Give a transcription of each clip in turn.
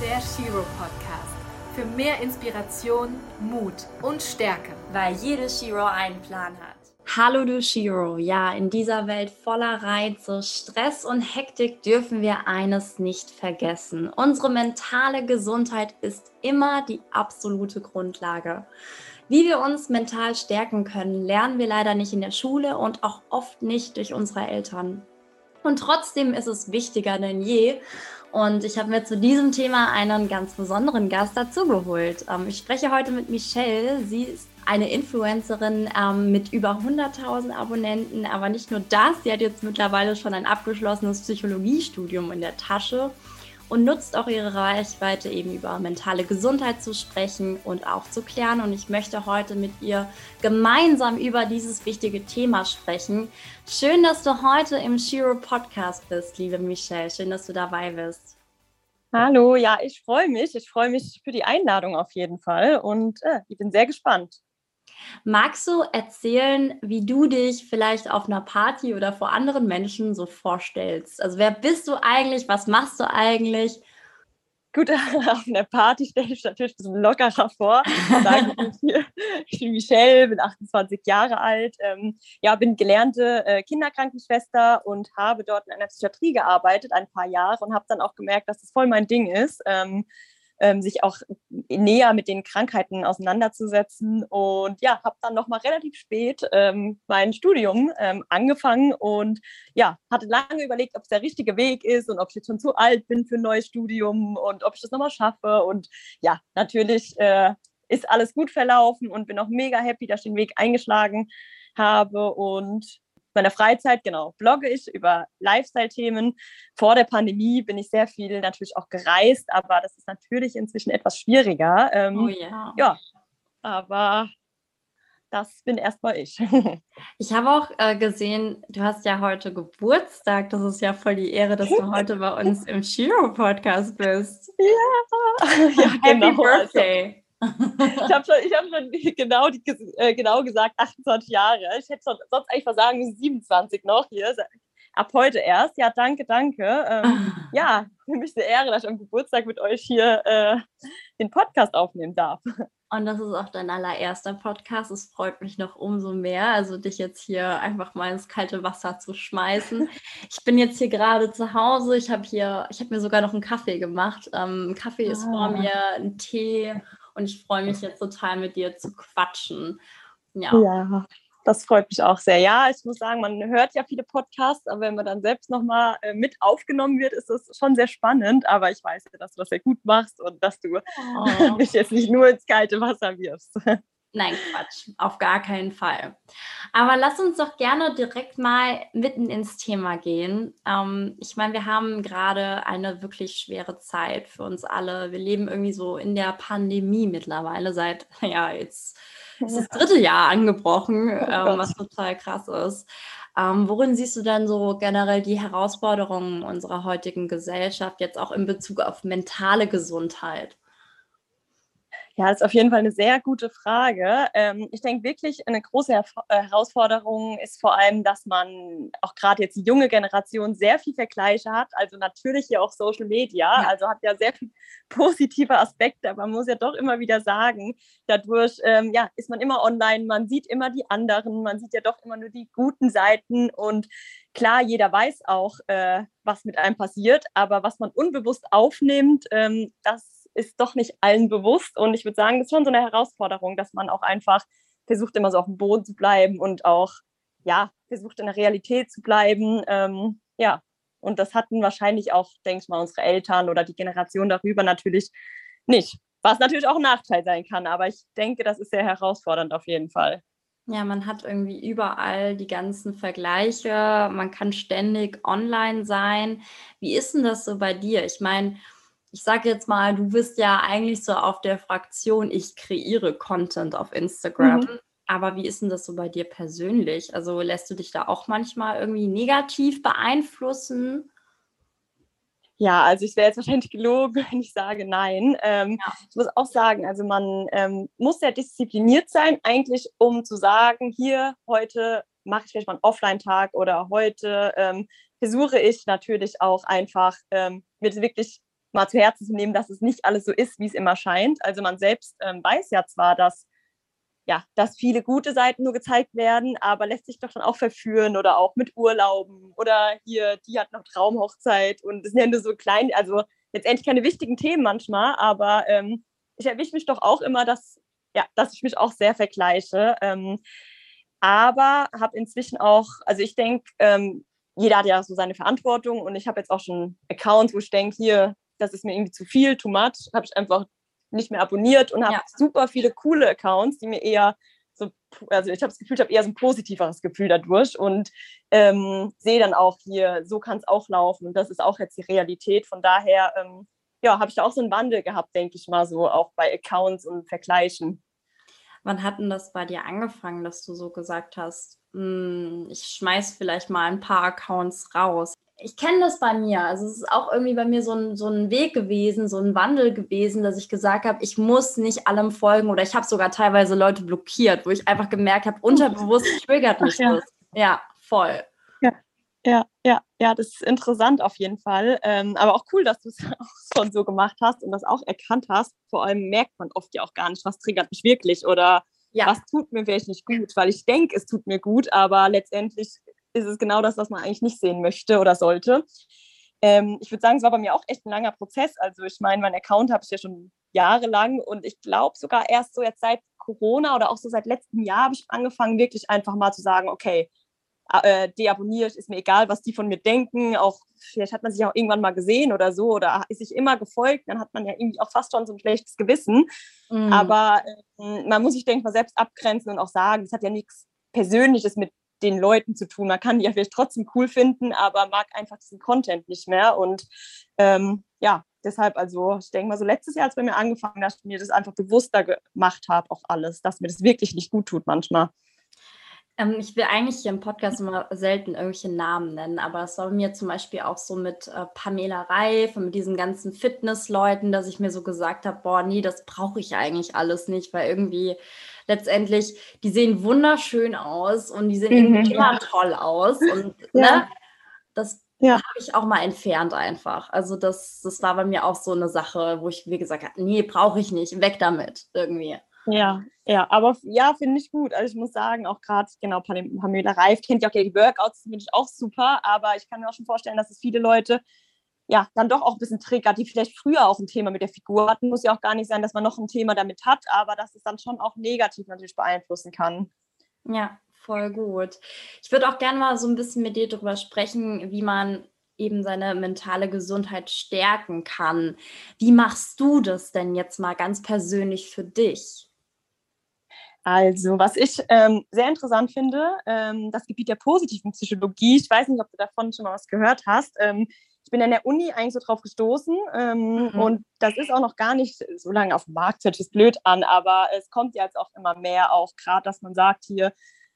der Shiro Podcast. Für mehr Inspiration, Mut und Stärke. Weil jede Shiro einen Plan hat. Hallo du Shiro. Ja, in dieser Welt voller Reize, Stress und Hektik dürfen wir eines nicht vergessen. Unsere mentale Gesundheit ist immer die absolute Grundlage. Wie wir uns mental stärken können, lernen wir leider nicht in der Schule und auch oft nicht durch unsere Eltern. Und trotzdem ist es wichtiger denn je. Und ich habe mir zu diesem Thema einen ganz besonderen Gast dazugeholt. Ähm, ich spreche heute mit Michelle. Sie ist eine Influencerin ähm, mit über 100.000 Abonnenten. Aber nicht nur das, sie hat jetzt mittlerweile schon ein abgeschlossenes Psychologiestudium in der Tasche und nutzt auch ihre Reichweite eben über mentale Gesundheit zu sprechen und aufzuklären. Und ich möchte heute mit ihr gemeinsam über dieses wichtige Thema sprechen. Schön, dass du heute im Shiro Podcast bist, liebe Michelle. Schön, dass du dabei bist. Hallo, ja, ich freue mich. Ich freue mich für die Einladung auf jeden Fall und äh, ich bin sehr gespannt. Magst du erzählen, wie du dich vielleicht auf einer Party oder vor anderen Menschen so vorstellst? Also wer bist du eigentlich? Was machst du eigentlich? Gut, auf einer Party stelle ich mich natürlich ein bisschen lockerer vor. ich bin Michelle, bin 28 Jahre alt, ähm, ja, bin gelernte äh, Kinderkrankenschwester und habe dort in einer Psychiatrie gearbeitet, ein paar Jahre und habe dann auch gemerkt, dass das voll mein Ding ist. Ähm, ähm, sich auch näher mit den Krankheiten auseinanderzusetzen. Und ja, habe dann nochmal relativ spät ähm, mein Studium ähm, angefangen und ja, hatte lange überlegt, ob es der richtige Weg ist und ob ich jetzt schon zu alt bin für ein neues Studium und ob ich das nochmal schaffe. Und ja, natürlich äh, ist alles gut verlaufen und bin auch mega happy, dass ich den Weg eingeschlagen habe und meiner Freizeit, genau, blogge ich über Lifestyle-Themen. Vor der Pandemie bin ich sehr viel natürlich auch gereist, aber das ist natürlich inzwischen etwas schwieriger. Ähm, oh ja. Ja, aber das bin erstmal ich. Ich habe auch äh, gesehen, du hast ja heute Geburtstag. Das ist ja voll die Ehre, dass du heute bei uns im Shiro-Podcast bist. Ja, ja Happy genau. Birthday. Ich habe schon, hab schon genau, die, äh, genau gesagt 28 Jahre. Ich hätte sonst eigentlich mal sagen müssen 27 noch hier. Ab heute erst. Ja, danke, danke. Ähm, ja, für mich eine Ehre, dass ich am Geburtstag mit euch hier äh, den Podcast aufnehmen darf. Und das ist auch dein allererster Podcast. Es freut mich noch umso mehr, also dich jetzt hier einfach mal ins kalte Wasser zu schmeißen. Ich bin jetzt hier gerade zu Hause. Ich habe hier, ich habe mir sogar noch einen Kaffee gemacht. Ähm, Kaffee ah. ist vor ah. mir, ein Tee und ich freue mich jetzt total mit dir zu quatschen. Ja. ja. Das freut mich auch sehr. Ja, ich muss sagen, man hört ja viele Podcasts, aber wenn man dann selbst nochmal äh, mit aufgenommen wird, ist das schon sehr spannend. Aber ich weiß ja, dass du das sehr gut machst und dass du oh. mich jetzt nicht nur ins kalte Wasser wirfst. Nein, Quatsch, auf gar keinen Fall. Aber lass uns doch gerne direkt mal mitten ins Thema gehen. Ähm, ich meine, wir haben gerade eine wirklich schwere Zeit für uns alle. Wir leben irgendwie so in der Pandemie mittlerweile seit, ja, jetzt ist das dritte Jahr angebrochen, oh ähm, was total krass ist. Ähm, worin siehst du denn so generell die Herausforderungen unserer heutigen Gesellschaft, jetzt auch in Bezug auf mentale Gesundheit? Ja, das ist auf jeden Fall eine sehr gute Frage. Ähm, ich denke wirklich, eine große äh, Herausforderung ist vor allem, dass man auch gerade jetzt die junge Generation sehr viel Vergleiche hat. Also natürlich hier auch Social Media, ja. also hat ja sehr viele positive Aspekte, aber man muss ja doch immer wieder sagen, dadurch ähm, ja, ist man immer online, man sieht immer die anderen, man sieht ja doch immer nur die guten Seiten und klar, jeder weiß auch, äh, was mit einem passiert, aber was man unbewusst aufnimmt, ähm, das ist doch nicht allen bewusst. Und ich würde sagen, das ist schon so eine Herausforderung, dass man auch einfach versucht, immer so auf dem Boden zu bleiben und auch, ja, versucht in der Realität zu bleiben. Ähm, ja, und das hatten wahrscheinlich auch, denke ich mal, unsere Eltern oder die Generation darüber natürlich nicht. Was natürlich auch ein Nachteil sein kann, aber ich denke, das ist sehr herausfordernd auf jeden Fall. Ja, man hat irgendwie überall die ganzen Vergleiche, man kann ständig online sein. Wie ist denn das so bei dir? Ich meine, ich sage jetzt mal, du bist ja eigentlich so auf der Fraktion, ich kreiere Content auf Instagram. Mhm. Aber wie ist denn das so bei dir persönlich? Also lässt du dich da auch manchmal irgendwie negativ beeinflussen? Ja, also ich wäre jetzt wahrscheinlich gelogen, wenn ich sage nein. Ähm, ja. Ich muss auch sagen, also man ähm, muss sehr diszipliniert sein, eigentlich, um zu sagen, hier heute mache ich vielleicht mal einen Offline-Tag oder heute ähm, versuche ich natürlich auch einfach ähm, mit wirklich mal zu Herzen zu nehmen, dass es nicht alles so ist, wie es immer scheint. Also man selbst ähm, weiß ja zwar, dass ja, dass viele gute Seiten nur gezeigt werden, aber lässt sich doch dann auch verführen oder auch mit Urlauben oder hier, die hat noch Traumhochzeit und das sind ja nur so klein, also letztendlich keine wichtigen Themen manchmal, aber ähm, ich erwische mich doch auch immer, dass, ja, dass ich mich auch sehr vergleiche. Ähm, aber habe inzwischen auch, also ich denke, ähm, jeder hat ja so seine Verantwortung und ich habe jetzt auch schon Accounts, wo ich denke, hier, das ist mir irgendwie zu viel, too much, habe ich einfach nicht mehr abonniert und habe ja. super viele coole Accounts, die mir eher so, also ich habe das Gefühl, ich habe eher so ein positiveres Gefühl dadurch und ähm, sehe dann auch hier, so kann es auch laufen und das ist auch jetzt die Realität. Von daher, ähm, ja, habe ich da auch so einen Wandel gehabt, denke ich mal so, auch bei Accounts und Vergleichen. Wann hat denn das bei dir angefangen, dass du so gesagt hast, hm, ich schmeiß vielleicht mal ein paar Accounts raus? Ich kenne das bei mir. Also es ist auch irgendwie bei mir so ein, so ein Weg gewesen, so ein Wandel gewesen, dass ich gesagt habe, ich muss nicht allem folgen oder ich habe sogar teilweise Leute blockiert, wo ich einfach gemerkt habe, unterbewusst triggert mich ja. das. Ja, voll. Ja, ja, ja, ja, das ist interessant auf jeden Fall. Ähm, aber auch cool, dass du es auch schon so gemacht hast und das auch erkannt hast. Vor allem merkt man oft ja auch gar nicht, was triggert mich wirklich oder ja. was tut mir wirklich gut, weil ich denke, es tut mir gut, aber letztendlich ist es genau das, was man eigentlich nicht sehen möchte oder sollte. Ähm, ich würde sagen, es war bei mir auch echt ein langer Prozess. Also ich meine, mein Account habe ich ja schon jahrelang und ich glaube sogar erst so jetzt seit Corona oder auch so seit letztem Jahr habe ich angefangen, wirklich einfach mal zu sagen, okay, äh, deabonniert, ist mir egal, was die von mir denken. Auch vielleicht hat man sich auch irgendwann mal gesehen oder so oder ist sich immer gefolgt, dann hat man ja irgendwie auch fast schon so ein schlechtes Gewissen. Mm. Aber äh, man muss sich, denke ich mal, selbst abgrenzen und auch sagen, das hat ja nichts Persönliches mit den Leuten zu tun. Man kann die ja vielleicht trotzdem cool finden, aber mag einfach diesen Content nicht mehr. Und ähm, ja, deshalb, also ich denke mal, so letztes Jahr, als bei mir angefangen dass ich mir das einfach bewusster gemacht habe, auch alles, dass mir das wirklich nicht gut tut manchmal. Ähm, ich will eigentlich hier im Podcast immer selten irgendwelche Namen nennen, aber es war bei mir zum Beispiel auch so mit äh, Pamela Reif und mit diesen ganzen Fitnessleuten, dass ich mir so gesagt habe, boah, nee, das brauche ich eigentlich alles nicht, weil irgendwie letztendlich, die sehen wunderschön aus und die sehen mhm, immer ja. toll aus. Und ja. ne, das ja. habe ich auch mal entfernt einfach. Also das, das war bei mir auch so eine Sache, wo ich mir gesagt habe, nee, brauche ich nicht, weg damit irgendwie. Ja, ja, aber ja, finde ich gut. Also ich muss sagen, auch gerade, genau, Pamela Reif kennt ja auch die Workouts, finde ich auch super, aber ich kann mir auch schon vorstellen, dass es viele Leute ja, dann doch auch ein bisschen triggert, die vielleicht früher auch ein Thema mit der Figur hatten. Muss ja auch gar nicht sein, dass man noch ein Thema damit hat, aber dass es dann schon auch negativ natürlich beeinflussen kann. Ja, voll gut. Ich würde auch gerne mal so ein bisschen mit dir darüber sprechen, wie man eben seine mentale Gesundheit stärken kann. Wie machst du das denn jetzt mal ganz persönlich für dich? Also, was ich ähm, sehr interessant finde, ähm, das Gebiet der positiven Psychologie. Ich weiß nicht, ob du davon schon mal was gehört hast. Ähm, ich bin an der Uni eigentlich so drauf gestoßen ähm, mhm. und das ist auch noch gar nicht so lange auf dem Markt, hört sich blöd an, aber es kommt ja jetzt auch immer mehr auch gerade, dass man sagt hier,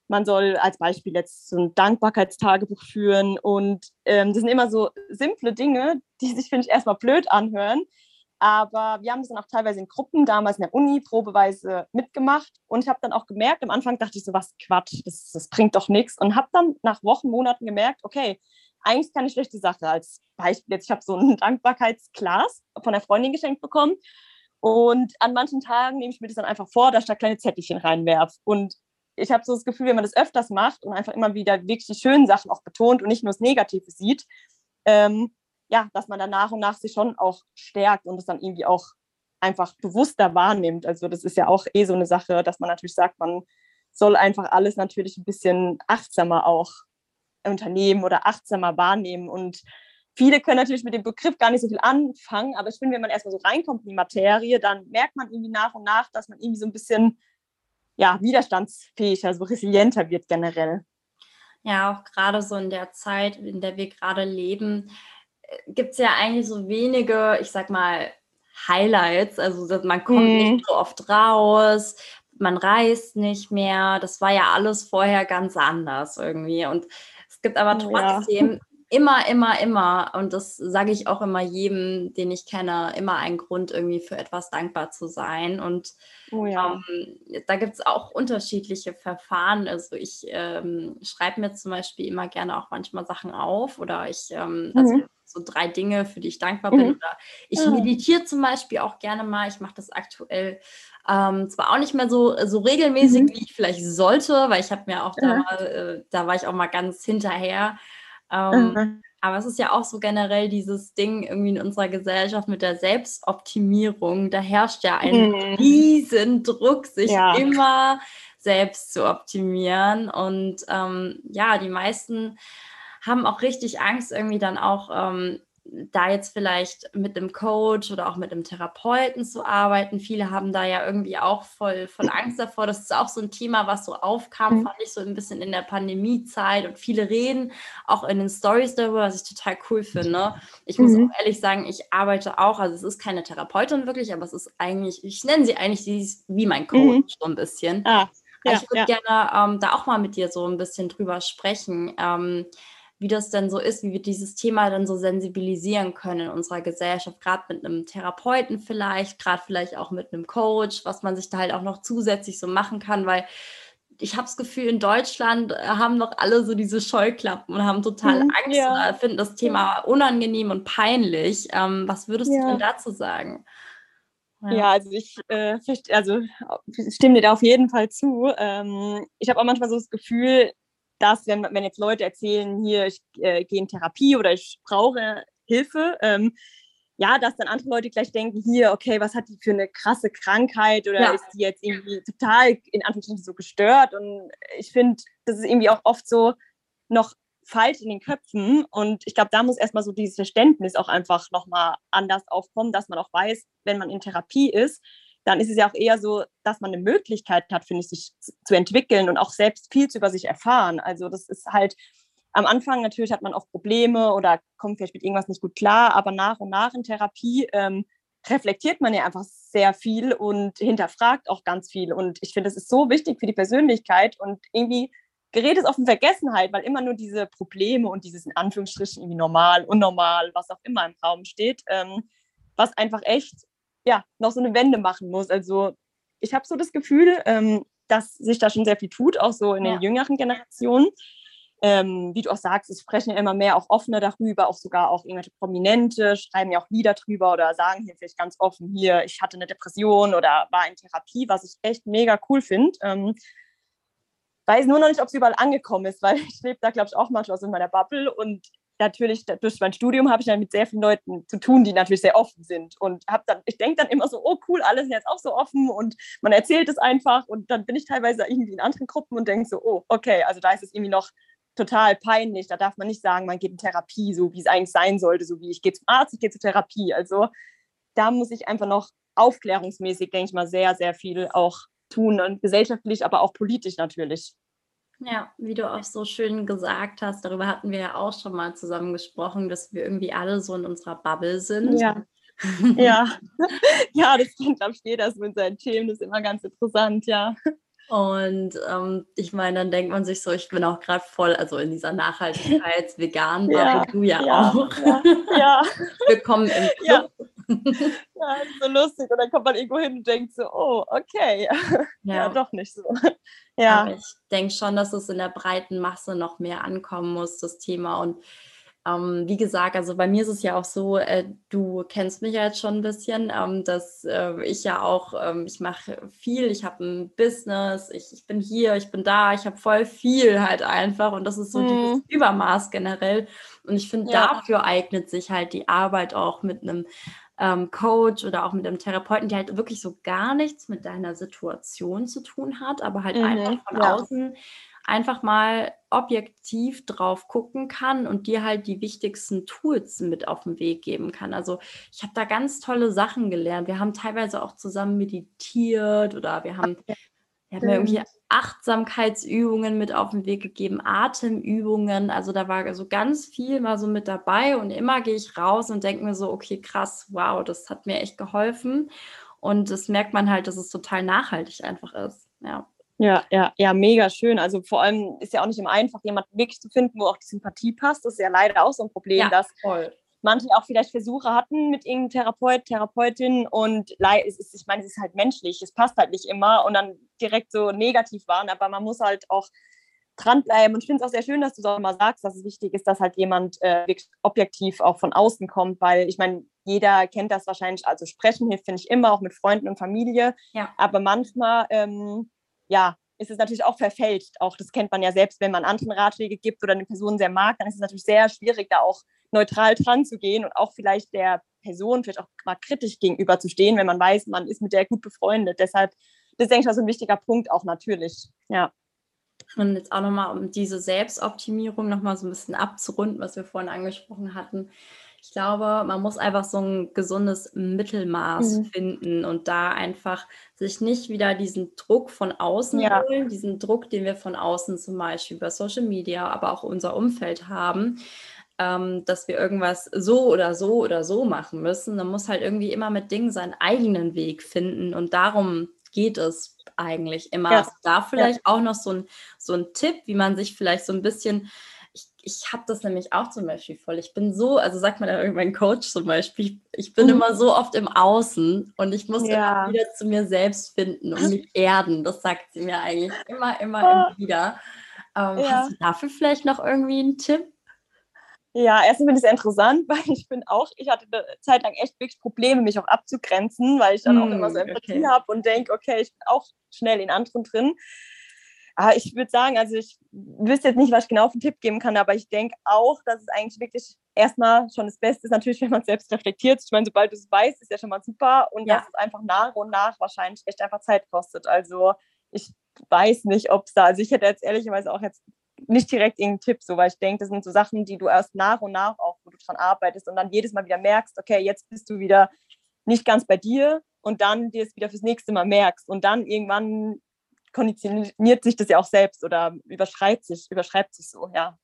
man soll als Beispiel jetzt so ein Dankbarkeitstagebuch führen und ähm, das sind immer so simple Dinge, die sich, finde ich, erstmal blöd anhören, aber wir haben das dann auch teilweise in Gruppen damals in der Uni probeweise mitgemacht und ich habe dann auch gemerkt, am Anfang dachte ich so, was Quatsch, das, das bringt doch nichts und habe dann nach Wochen, Monaten gemerkt, okay, eigentlich keine schlechte Sache. Als Beispiel jetzt, ich habe so ein Dankbarkeitsglas von der Freundin geschenkt bekommen. Und an manchen Tagen nehme ich mir das dann einfach vor, dass ich da kleine Zettelchen reinwerfe. Und ich habe so das Gefühl, wenn man das öfters macht und einfach immer wieder wirklich die schönen Sachen auch betont und nicht nur das Negative sieht, ähm, ja, dass man dann nach und nach sich schon auch stärkt und es dann irgendwie auch einfach bewusster wahrnimmt. Also das ist ja auch eh so eine Sache, dass man natürlich sagt, man soll einfach alles natürlich ein bisschen achtsamer auch unternehmen oder achtsamer wahrnehmen. Und viele können natürlich mit dem Begriff gar nicht so viel anfangen, aber ich finde, wenn man erstmal so reinkommt in die Materie, dann merkt man irgendwie nach und nach, dass man irgendwie so ein bisschen ja, widerstandsfähiger, so resilienter wird generell. Ja, auch gerade so in der Zeit, in der wir gerade leben, gibt es ja eigentlich so wenige, ich sag mal, Highlights. Also man kommt mm. nicht so oft raus, man reist nicht mehr. Das war ja alles vorher ganz anders irgendwie. Und gibt aber trotzdem ja. immer, immer, immer, und das sage ich auch immer jedem, den ich kenne, immer einen Grund, irgendwie für etwas dankbar zu sein. Und oh ja. ähm, da gibt es auch unterschiedliche Verfahren. Also ich ähm, schreibe mir zum Beispiel immer gerne auch manchmal Sachen auf oder ich, ähm, also mhm. So drei Dinge, für die ich dankbar bin. Mhm. Oder ich ja. meditiere zum Beispiel auch gerne mal. Ich mache das aktuell ähm, zwar auch nicht mehr so, so regelmäßig, mhm. wie ich vielleicht sollte, weil ich habe mir auch da, mal, äh, da war ich auch mal ganz hinterher. Ähm, mhm. Aber es ist ja auch so generell dieses Ding irgendwie in unserer Gesellschaft mit der Selbstoptimierung. Da herrscht ja ein mhm. riesen Druck, sich ja. immer selbst zu optimieren. Und ähm, ja, die meisten haben auch richtig Angst, irgendwie dann auch ähm, da jetzt vielleicht mit einem Coach oder auch mit einem Therapeuten zu arbeiten. Viele haben da ja irgendwie auch voll, voll Angst davor. Das ist auch so ein Thema, was so aufkam, mhm. fand ich so ein bisschen in der Pandemiezeit. Und viele reden auch in den Stories darüber, was ich total cool finde. Ich muss mhm. auch ehrlich sagen, ich arbeite auch, also es ist keine Therapeutin wirklich, aber es ist eigentlich, ich nenne sie eigentlich wie mein Coach mhm. so ein bisschen. Ah, ja, ich würde ja. gerne ähm, da auch mal mit dir so ein bisschen drüber sprechen. Ähm, wie das denn so ist, wie wir dieses Thema dann so sensibilisieren können in unserer Gesellschaft, gerade mit einem Therapeuten vielleicht, gerade vielleicht auch mit einem Coach, was man sich da halt auch noch zusätzlich so machen kann, weil ich habe das Gefühl, in Deutschland äh, haben noch alle so diese Scheuklappen und haben total mhm, Angst ja. oder finden das Thema unangenehm und peinlich. Ähm, was würdest ja. du denn dazu sagen? Ja. ja, also ich äh, also, stimme dir da auf jeden Fall zu. Ähm, ich habe auch manchmal so das Gefühl, dass, wenn, wenn jetzt Leute erzählen, hier, ich äh, gehe in Therapie oder ich brauche Hilfe, ähm, ja, dass dann andere Leute gleich denken, hier, okay, was hat die für eine krasse Krankheit oder ja. ist die jetzt irgendwie total in Anführungsstrichen so gestört? Und ich finde, das ist irgendwie auch oft so noch falsch in den Köpfen und ich glaube, da muss erstmal so dieses Verständnis auch einfach nochmal anders aufkommen, dass man auch weiß, wenn man in Therapie ist, dann ist es ja auch eher so, dass man eine Möglichkeit hat, finde ich, sich zu entwickeln und auch selbst viel über sich erfahren. Also das ist halt am Anfang natürlich hat man auch Probleme oder kommt vielleicht mit irgendwas nicht gut klar, aber nach und nach in Therapie ähm, reflektiert man ja einfach sehr viel und hinterfragt auch ganz viel. Und ich finde, das ist so wichtig für die Persönlichkeit und irgendwie gerät es auf in Vergessenheit, weil immer nur diese Probleme und dieses in Anführungsstrichen irgendwie normal, unnormal, was auch immer im Raum steht, ähm, was einfach echt ja, noch so eine Wende machen muss. Also ich habe so das Gefühl, ähm, dass sich da schon sehr viel tut, auch so in den jüngeren Generationen. Ähm, wie du auch sagst, es sprechen ja immer mehr auch offener darüber, auch sogar auch irgendwelche Prominente schreiben ja auch Lieder drüber oder sagen hier vielleicht ganz offen, hier, ich hatte eine Depression oder war in Therapie, was ich echt mega cool finde. Ähm, weiß nur noch nicht, ob es überall angekommen ist, weil ich lebe da, glaube ich, auch manchmal so in meiner Bubble und natürlich durch mein Studium habe ich dann mit sehr vielen Leuten zu tun, die natürlich sehr offen sind und habe dann ich denke dann immer so oh cool alle sind jetzt auch so offen und man erzählt es einfach und dann bin ich teilweise irgendwie in anderen Gruppen und denke so oh okay also da ist es irgendwie noch total peinlich da darf man nicht sagen man geht in Therapie so wie es eigentlich sein sollte so wie ich gehe zum Arzt ich gehe zur Therapie. Also da muss ich einfach noch aufklärungsmäßig denke ich mal sehr sehr viel auch tun und gesellschaftlich aber auch politisch natürlich ja, wie du auch so schön gesagt hast, darüber hatten wir ja auch schon mal zusammen gesprochen, dass wir irgendwie alle so in unserer Bubble sind. Ja. ja. ja, das kennt, glaube ich, jeder so mit seinen Themen. Das ist immer ganz interessant, ja. Und ähm, ich meine, dann denkt man sich so, ich bin auch gerade voll, also in dieser Nachhaltigkeits-vegan, ja, du ja, ja auch. Ja, ja. Willkommen im Club. Ja. ja, ist so lustig. Und dann kommt man irgendwo hin und denkt so, oh, okay. Ja, ja doch nicht so. Ja. Aber ich denke schon, dass es in der breiten Masse noch mehr ankommen muss, das Thema. Und ähm, wie gesagt, also bei mir ist es ja auch so, äh, du kennst mich ja jetzt schon ein bisschen, ähm, dass äh, ich ja auch, ähm, ich mache viel, ich habe ein Business, ich, ich, bin hier, ich bin da, ich habe voll viel halt einfach und das ist so mhm. dieses Übermaß generell. Und ich finde, ja. dafür eignet sich halt die Arbeit auch mit einem ähm, Coach oder auch mit einem Therapeuten, der halt wirklich so gar nichts mit deiner Situation zu tun hat, aber halt mhm, einfach von ja. außen einfach mal objektiv drauf gucken kann und dir halt die wichtigsten Tools mit auf den Weg geben kann. Also ich habe da ganz tolle Sachen gelernt. Wir haben teilweise auch zusammen meditiert oder wir haben, wir haben irgendwie Achtsamkeitsübungen mit auf den Weg gegeben, Atemübungen. Also da war so ganz viel mal so mit dabei und immer gehe ich raus und denke mir so, okay, krass, wow, das hat mir echt geholfen. Und das merkt man halt, dass es total nachhaltig einfach ist. Ja. Ja, ja, ja, mega schön. Also vor allem ist ja auch nicht immer einfach, jemanden wirklich zu finden, wo auch die Sympathie passt. Das ist ja leider auch so ein Problem, ja, dass voll. Manche auch vielleicht Versuche hatten mit irgendeinem Therapeut, Therapeutin und es ist, ich meine, es ist halt menschlich, es passt halt nicht immer und dann direkt so negativ waren, aber man muss halt auch dranbleiben. Und ich finde es auch sehr schön, dass du es auch immer sagst, dass es wichtig ist, dass halt jemand äh, wirklich objektiv auch von außen kommt, weil ich meine, jeder kennt das wahrscheinlich. Also sprechen hilft, finde ich immer, auch mit Freunden und Familie. Ja. Aber manchmal, ähm, ja, ist es natürlich auch verfälscht. Auch das kennt man ja selbst, wenn man anderen Ratschläge gibt oder eine Person sehr mag, dann ist es natürlich sehr schwierig, da auch neutral dran zu gehen und auch vielleicht der Person vielleicht auch mal kritisch gegenüber zu stehen, wenn man weiß, man ist mit der gut befreundet. Deshalb, das ist, denke ich mal, so ein wichtiger Punkt auch natürlich. Ja. Und jetzt auch nochmal, um diese Selbstoptimierung nochmal so ein bisschen abzurunden, was wir vorhin angesprochen hatten. Ich glaube, man muss einfach so ein gesundes Mittelmaß mhm. finden und da einfach sich nicht wieder diesen Druck von außen ja. holen, diesen Druck, den wir von außen zum Beispiel über Social Media, aber auch unser Umfeld haben, ähm, dass wir irgendwas so oder so oder so machen müssen. Man muss halt irgendwie immer mit Dingen seinen eigenen Weg finden und darum geht es eigentlich immer. Ja. Da vielleicht ja. auch noch so ein, so ein Tipp, wie man sich vielleicht so ein bisschen ich, ich habe das nämlich auch zum Beispiel voll. Ich bin so, also sagt mal mein Coach zum Beispiel, ich bin mhm. immer so oft im Außen und ich muss ja. immer wieder zu mir selbst finden und mich erden. Das sagt sie mir eigentlich immer, immer, immer oh. wieder. Ähm, ja. Hast du dafür vielleicht noch irgendwie einen Tipp? Ja, erstens finde ich es interessant, weil ich bin auch, ich hatte eine Zeit lang echt wirklich Probleme, mich auch abzugrenzen, weil ich dann mm, auch immer so hm, Empathie okay. habe und denke, okay, ich bin auch schnell in anderen drin. Aber ich würde sagen, also ich wüsste jetzt nicht, was ich genau für einen Tipp geben kann, aber ich denke auch, dass es eigentlich wirklich erstmal schon das Beste ist, natürlich, wenn man es selbst reflektiert. Ich meine, sobald du es weißt, ist ja schon mal super und ja. dass es einfach nach und nach wahrscheinlich echt einfach Zeit kostet. Also ich weiß nicht, ob es da, also ich hätte jetzt ehrlicherweise auch jetzt nicht direkt irgendeinen Tipp, so, weil ich denke, das sind so Sachen, die du erst nach und nach auch, wo du dran arbeitest und dann jedes Mal wieder merkst, okay, jetzt bist du wieder nicht ganz bei dir und dann dir es wieder fürs nächste Mal merkst und dann irgendwann konditioniert sich das ja auch selbst oder überschreibt sich, überschreibt sich so, ja.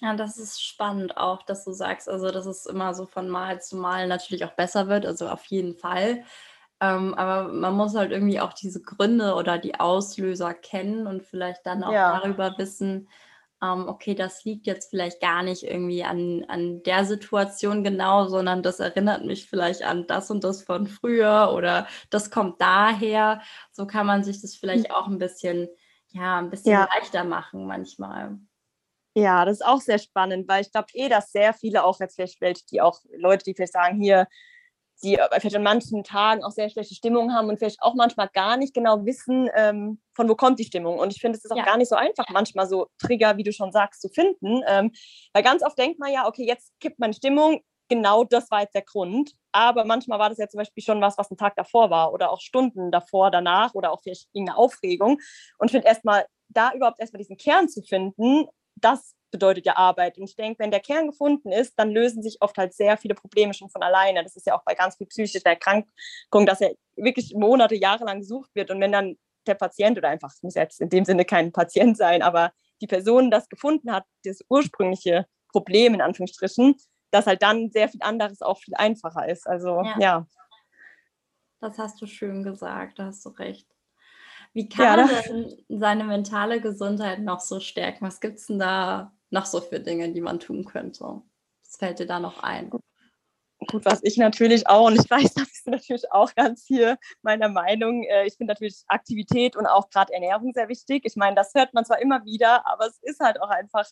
Ja, das ist spannend auch, dass du sagst, also dass es immer so von Mal zu Mal natürlich auch besser wird, also auf jeden Fall. Ähm, aber man muss halt irgendwie auch diese Gründe oder die Auslöser kennen und vielleicht dann auch ja. darüber wissen, ähm, okay, das liegt jetzt vielleicht gar nicht irgendwie an, an der Situation genau, sondern das erinnert mich vielleicht an das und das von früher oder das kommt daher. So kann man sich das vielleicht auch ein bisschen, ja, ein bisschen ja. leichter machen manchmal. Ja, das ist auch sehr spannend, weil ich glaube eh, dass sehr viele auch jetzt vielleicht welche, die auch Leute, die vielleicht sagen, hier, die vielleicht an manchen Tagen auch sehr schlechte Stimmung haben und vielleicht auch manchmal gar nicht genau wissen, ähm, von wo kommt die Stimmung. Und ich finde, es ist auch ja. gar nicht so einfach, manchmal so Trigger, wie du schon sagst, zu finden. Ähm, weil ganz oft denkt man ja, okay, jetzt kippt meine Stimmung, genau das war jetzt der Grund. Aber manchmal war das ja zum Beispiel schon was, was ein Tag davor war oder auch Stunden davor, danach oder auch vielleicht irgendeine Aufregung. Und ich finde erstmal, da überhaupt erstmal diesen Kern zu finden, das bedeutet ja Arbeit. Und ich denke, wenn der Kern gefunden ist, dann lösen sich oft halt sehr viele Probleme schon von alleine. Das ist ja auch bei ganz viel psychischer Erkrankung, dass er wirklich Monate, Jahre lang gesucht wird. Und wenn dann der Patient oder einfach, es muss jetzt in dem Sinne kein Patient sein, aber die Person das gefunden hat, das ursprüngliche Problem in Anführungsstrichen, dass halt dann sehr viel anderes auch viel einfacher ist. Also ja. ja. Das hast du schön gesagt, da hast du recht. Wie kann ja, man denn seine mentale Gesundheit noch so stärken? Was gibt es denn da noch so für Dinge, die man tun könnte? Was fällt dir da noch ein? Gut, was ich natürlich auch, und ich weiß, das ist natürlich auch ganz hier meiner Meinung. Äh, ich finde natürlich Aktivität und auch gerade Ernährung sehr wichtig. Ich meine, das hört man zwar immer wieder, aber es ist halt auch einfach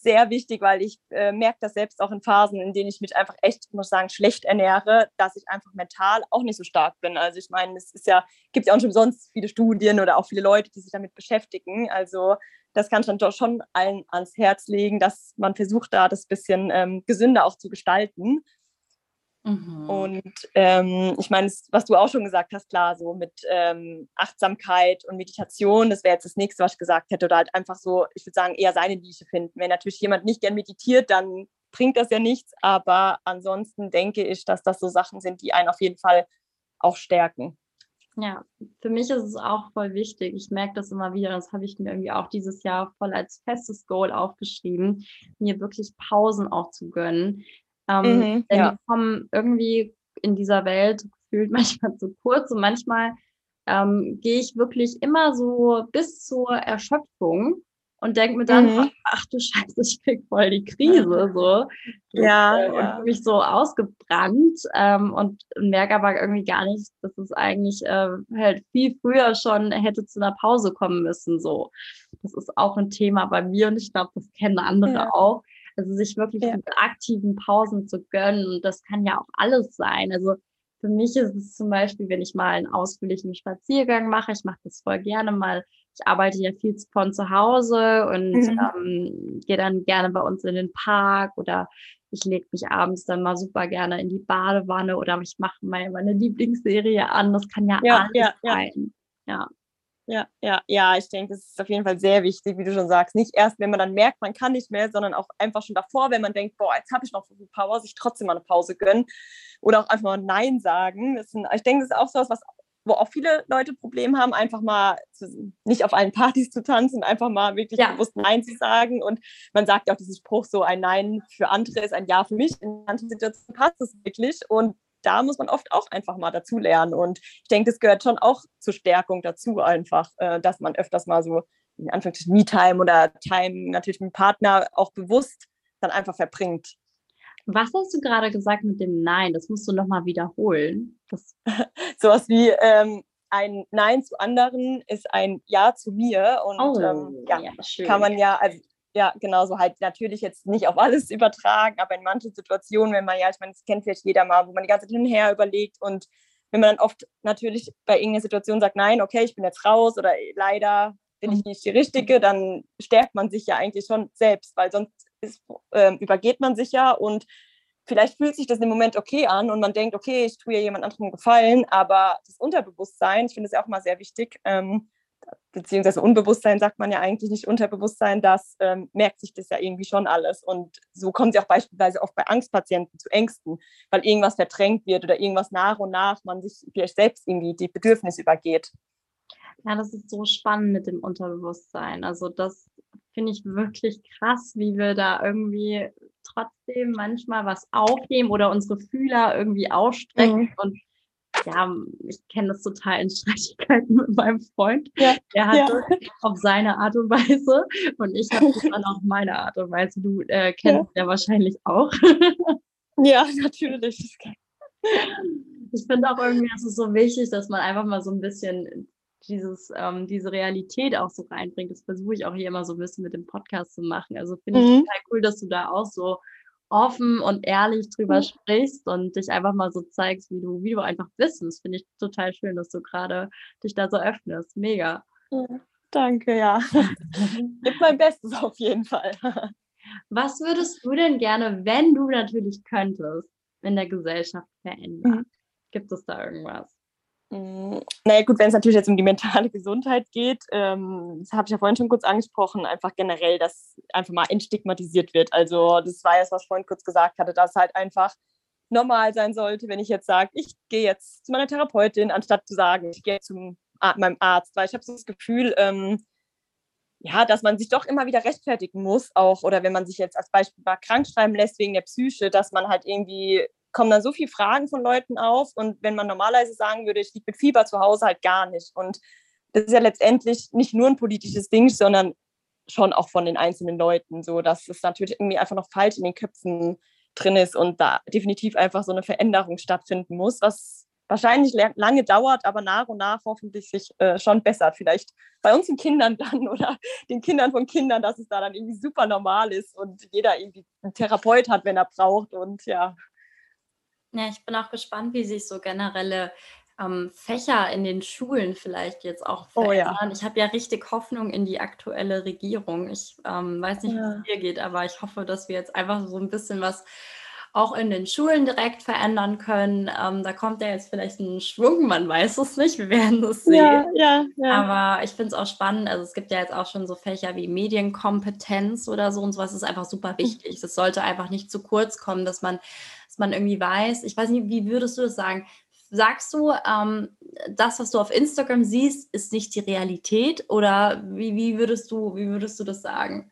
sehr wichtig, weil ich äh, merke das selbst auch in Phasen, in denen ich mich einfach echt, muss sagen, schlecht ernähre, dass ich einfach mental auch nicht so stark bin. Also ich meine, es ist ja, gibt ja auch schon sonst viele Studien oder auch viele Leute, die sich damit beschäftigen. Also das kann ich dann doch schon allen ans Herz legen, dass man versucht, da das bisschen ähm, gesünder auch zu gestalten. Mhm. Und ähm, ich meine, was du auch schon gesagt hast, klar, so mit ähm, Achtsamkeit und Meditation, das wäre jetzt das nächste, was ich gesagt hätte, oder halt einfach so, ich würde sagen, eher seine Nische finden. Wenn natürlich jemand nicht gern meditiert, dann bringt das ja nichts, aber ansonsten denke ich, dass das so Sachen sind, die einen auf jeden Fall auch stärken. Ja, für mich ist es auch voll wichtig. Ich merke das immer wieder, das habe ich mir irgendwie auch dieses Jahr voll als festes Goal aufgeschrieben, mir wirklich Pausen auch zu gönnen. Ähm, mhm, denn ja. die kommen irgendwie in dieser Welt gefühlt manchmal zu kurz und manchmal ähm, gehe ich wirklich immer so bis zur Erschöpfung und denke mir dann, mhm. ach du Scheiße, ich krieg voll die Krise. So. Ja, äh, und ja. mich so ausgebrannt ähm, und merke aber irgendwie gar nicht, dass es eigentlich äh, halt viel früher schon hätte zu einer Pause kommen müssen. So. Das ist auch ein Thema bei mir und ich glaube, das kennen andere ja. auch. Also sich wirklich ja. aktiven Pausen zu gönnen. Und das kann ja auch alles sein. Also für mich ist es zum Beispiel, wenn ich mal einen ausführlichen Spaziergang mache, ich mache das voll gerne mal. Ich arbeite ja viel von zu Hause und mhm. ähm, gehe dann gerne bei uns in den Park oder ich lege mich abends dann mal super gerne in die Badewanne oder ich mache mal meine Lieblingsserie an. Das kann ja, ja alles ja, sein. Ja. Ja, ja, ja, ich denke, das ist auf jeden Fall sehr wichtig, wie du schon sagst. Nicht erst, wenn man dann merkt, man kann nicht mehr, sondern auch einfach schon davor, wenn man denkt, boah, jetzt habe ich noch so viel Power, sich trotzdem mal eine Pause gönnen oder auch einfach mal Nein sagen. Sind, ich denke, das ist auch so was, wo auch viele Leute Probleme haben, einfach mal zu, nicht auf allen Partys zu tanzen, einfach mal wirklich ja. bewusst Nein zu sagen. Und man sagt ja auch diesen Spruch so, ein Nein für andere ist ein Ja für mich. In manchen Situationen passt es wirklich. Und da muss man oft auch einfach mal dazu lernen. Und ich denke, das gehört schon auch zur Stärkung dazu, einfach, äh, dass man öfters mal so in Anführungszeichen Me-Time oder Time natürlich mit dem Partner auch bewusst dann einfach verbringt. Was hast du gerade gesagt mit dem Nein? Das musst du nochmal wiederholen. Das Sowas wie ähm, ein Nein zu anderen ist ein Ja zu mir. Und oh, ähm, ja, ja kann man ja, also ja, genauso halt natürlich jetzt nicht auf alles übertragen, aber in manchen Situationen, wenn man ja, ich meine, das kennt vielleicht jeder mal, wo man die ganze Zeit hin und her überlegt und wenn man dann oft natürlich bei irgendeiner Situation sagt, nein, okay, ich bin jetzt raus oder leider bin ich mhm. nicht die Richtige, dann stärkt man sich ja eigentlich schon selbst, weil sonst ist, äh, übergeht man sich ja und vielleicht fühlt sich das im Moment okay an und man denkt, okay, ich tue ja jemand anderem Gefallen, aber das Unterbewusstsein, ich finde es ja auch mal sehr wichtig, ähm, beziehungsweise Unbewusstsein sagt man ja eigentlich nicht Unterbewusstsein, das ähm, merkt sich das ja irgendwie schon alles. Und so kommen sie auch beispielsweise oft bei Angstpatienten zu Ängsten, weil irgendwas verdrängt wird oder irgendwas nach und nach man sich vielleicht selbst irgendwie die Bedürfnisse übergeht. Ja, das ist so spannend mit dem Unterbewusstsein. Also das finde ich wirklich krass, wie wir da irgendwie trotzdem manchmal was aufnehmen oder unsere Fühler irgendwie ausstrecken mhm. und ja, ich kenne das total in Streitigkeiten mit meinem Freund. Ja, er hat ja. das auf seine Art und Weise und ich habe das dann auf meine Art und Weise. Du äh, kennst ja. ja wahrscheinlich auch. ja, natürlich. Ich finde auch irgendwie, es ist so wichtig, dass man einfach mal so ein bisschen dieses, ähm, diese Realität auch so reinbringt. Das versuche ich auch hier immer so ein bisschen mit dem Podcast zu machen. Also finde ich mhm. total cool, dass du da auch so offen und ehrlich drüber mhm. sprichst und dich einfach mal so zeigst, wie du, wie du einfach bist. Das finde ich total schön, dass du gerade dich da so öffnest. Mega. Ja, danke, ja. Gib mein Bestes auf jeden Fall. Was würdest du denn gerne, wenn du natürlich könntest, in der Gesellschaft verändern? Mhm. Gibt es da irgendwas? Mm, naja, gut, wenn es natürlich jetzt um die mentale Gesundheit geht, ähm, das habe ich ja vorhin schon kurz angesprochen, einfach generell, dass einfach mal entstigmatisiert wird. Also, das war jetzt, was ich vorhin kurz gesagt hatte, dass halt einfach normal sein sollte, wenn ich jetzt sage, ich gehe jetzt zu meiner Therapeutin, anstatt zu sagen, ich gehe zu meinem Arzt, weil ich habe so das Gefühl, ähm, ja, dass man sich doch immer wieder rechtfertigen muss, auch oder wenn man sich jetzt als Beispiel mal krank schreiben lässt wegen der Psyche, dass man halt irgendwie kommen dann so viele Fragen von Leuten auf. Und wenn man normalerweise sagen würde, ich liege mit Fieber zu Hause, halt gar nicht. Und das ist ja letztendlich nicht nur ein politisches Ding, sondern schon auch von den einzelnen Leuten. So, dass es natürlich irgendwie einfach noch falsch in den Köpfen drin ist und da definitiv einfach so eine Veränderung stattfinden muss, was wahrscheinlich lange dauert, aber nach und nach hoffentlich sich äh, schon bessert. Vielleicht bei uns den Kindern dann oder den Kindern von Kindern, dass es da dann irgendwie super normal ist und jeder irgendwie einen Therapeut hat, wenn er braucht. Und ja, ja, ich bin auch gespannt, wie sich so generelle ähm, Fächer in den Schulen vielleicht jetzt auch verändern. Oh, ja. Ich habe ja richtig Hoffnung in die aktuelle Regierung. Ich ähm, weiß nicht, ja. wie es dir geht, aber ich hoffe, dass wir jetzt einfach so ein bisschen was auch in den Schulen direkt verändern können. Ähm, da kommt ja jetzt vielleicht ein Schwung, man weiß es nicht, wir werden es sehen. Ja, ja. Aber ich finde es auch spannend. Also es gibt ja jetzt auch schon so Fächer wie Medienkompetenz oder so und sowas ist einfach super hm. wichtig. Es sollte einfach nicht zu kurz kommen, dass man man irgendwie weiß, ich weiß nicht, wie würdest du das sagen? Sagst du, ähm, das, was du auf Instagram siehst, ist nicht die Realität? Oder wie, wie, würdest, du, wie würdest du das sagen?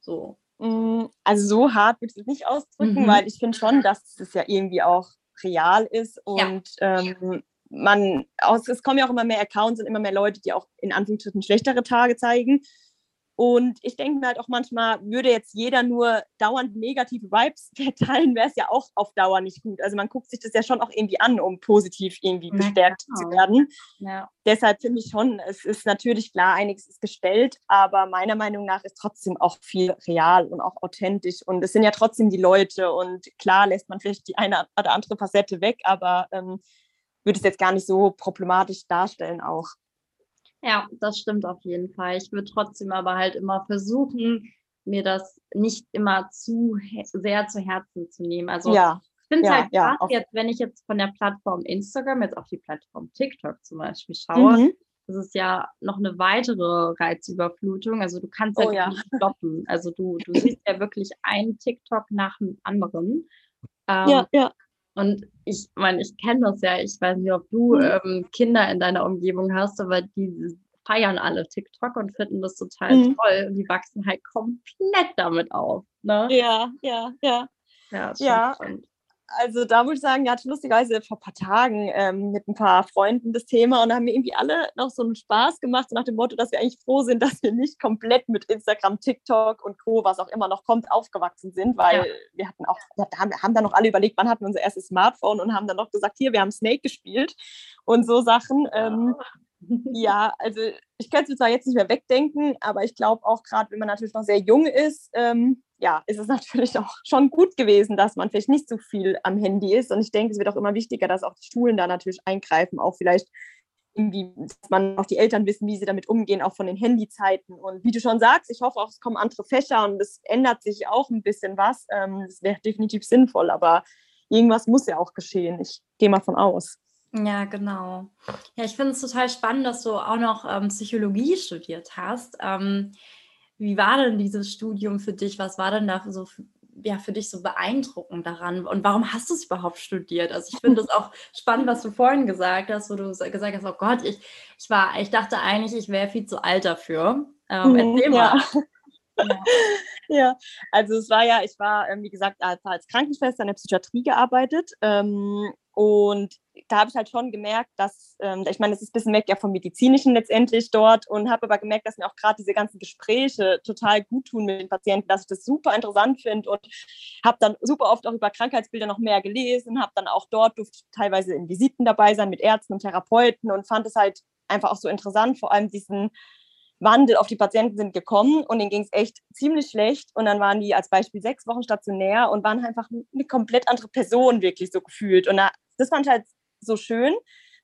So. Mm, also so hart würde ich es nicht ausdrücken, mhm. weil ich finde schon, dass es ja irgendwie auch real ist und ja. ähm, man, es kommen ja auch immer mehr Accounts und immer mehr Leute, die auch in Anführungsstrichen schlechtere Tage zeigen. Und ich denke mir halt auch manchmal, würde jetzt jeder nur dauernd negative Vibes verteilen, wäre es ja auch auf Dauer nicht gut. Also man guckt sich das ja schon auch irgendwie an, um positiv irgendwie ja, bestärkt genau. zu werden. Ja. Deshalb finde ich schon, es ist natürlich klar, einiges ist gestellt, aber meiner Meinung nach ist trotzdem auch viel real und auch authentisch. Und es sind ja trotzdem die Leute und klar lässt man vielleicht die eine oder andere Facette weg, aber ähm, würde es jetzt gar nicht so problematisch darstellen auch. Ja, das stimmt auf jeden Fall. Ich würde trotzdem aber halt immer versuchen, mir das nicht immer zu sehr zu Herzen zu nehmen. Also ja. ich finde es ja, halt krass ja, jetzt, wenn ich jetzt von der Plattform Instagram jetzt auf die Plattform TikTok zum Beispiel schaue, mhm. das ist ja noch eine weitere Reizüberflutung. Also du kannst ja oh, ja. nicht stoppen. Also du, du siehst ja wirklich einen TikTok nach dem anderen. Ähm, ja, ja. Und ich meine, ich kenne das ja. Ich weiß nicht, ob du mhm. ähm, Kinder in deiner Umgebung hast, aber die feiern alle TikTok und finden das total mhm. toll. Und die wachsen halt komplett damit auf. Ne? Ja, ja, ja. Ja, ja. Spannend also da muss ich sagen, wir hatten lustigerweise vor ein paar Tagen ähm, mit ein paar Freunden das Thema und da haben wir irgendwie alle noch so einen Spaß gemacht, so nach dem Motto, dass wir eigentlich froh sind, dass wir nicht komplett mit Instagram, TikTok und Co., was auch immer noch kommt, aufgewachsen sind, weil ja. wir hatten auch, wir haben, haben dann noch alle überlegt, wann hatten wir unser erstes Smartphone und haben dann noch gesagt, hier, wir haben Snake gespielt und so Sachen. Ähm, ja, also ich könnte es zwar jetzt nicht mehr wegdenken, aber ich glaube auch gerade, wenn man natürlich noch sehr jung ist, ähm, ja, ist es natürlich auch schon gut gewesen, dass man vielleicht nicht so viel am Handy ist. Und ich denke, es wird auch immer wichtiger, dass auch die Schulen da natürlich eingreifen, auch vielleicht irgendwie, dass man auch die Eltern wissen, wie sie damit umgehen, auch von den Handyzeiten. Und wie du schon sagst, ich hoffe auch, es kommen andere Fächer und es ändert sich auch ein bisschen was. Ähm, das wäre definitiv sinnvoll, aber irgendwas muss ja auch geschehen. Ich gehe mal von aus. Ja, genau. Ja, ich finde es total spannend, dass du auch noch ähm, Psychologie studiert hast. Ähm, wie war denn dieses Studium für dich? Was war denn da so ja, für dich so beeindruckend daran? Und warum hast du es überhaupt studiert? Also ich finde es auch spannend, was du vorhin gesagt hast, wo du gesagt hast, oh Gott, ich, ich war, ich dachte eigentlich, ich wäre viel zu alt dafür. Ähm, mhm, erzähl mal. Ja. Ja. ja. also es war ja, ich war, ähm, wie gesagt, als, als Krankenschwester in der Psychiatrie gearbeitet ähm, und da habe ich halt schon gemerkt, dass, ähm, ich meine, das ist ein bisschen weg ja vom Medizinischen letztendlich dort und habe aber gemerkt, dass mir auch gerade diese ganzen Gespräche total gut tun mit den Patienten, dass ich das super interessant finde und habe dann super oft auch über Krankheitsbilder noch mehr gelesen, habe dann auch dort durfte teilweise in Visiten dabei sein mit Ärzten und Therapeuten und fand es halt einfach auch so interessant, vor allem diesen Wandel auf die Patienten sind gekommen und denen ging es echt ziemlich schlecht. Und dann waren die als Beispiel sechs Wochen stationär und waren einfach eine komplett andere Person wirklich so gefühlt. Und da, das fand ich halt so schön,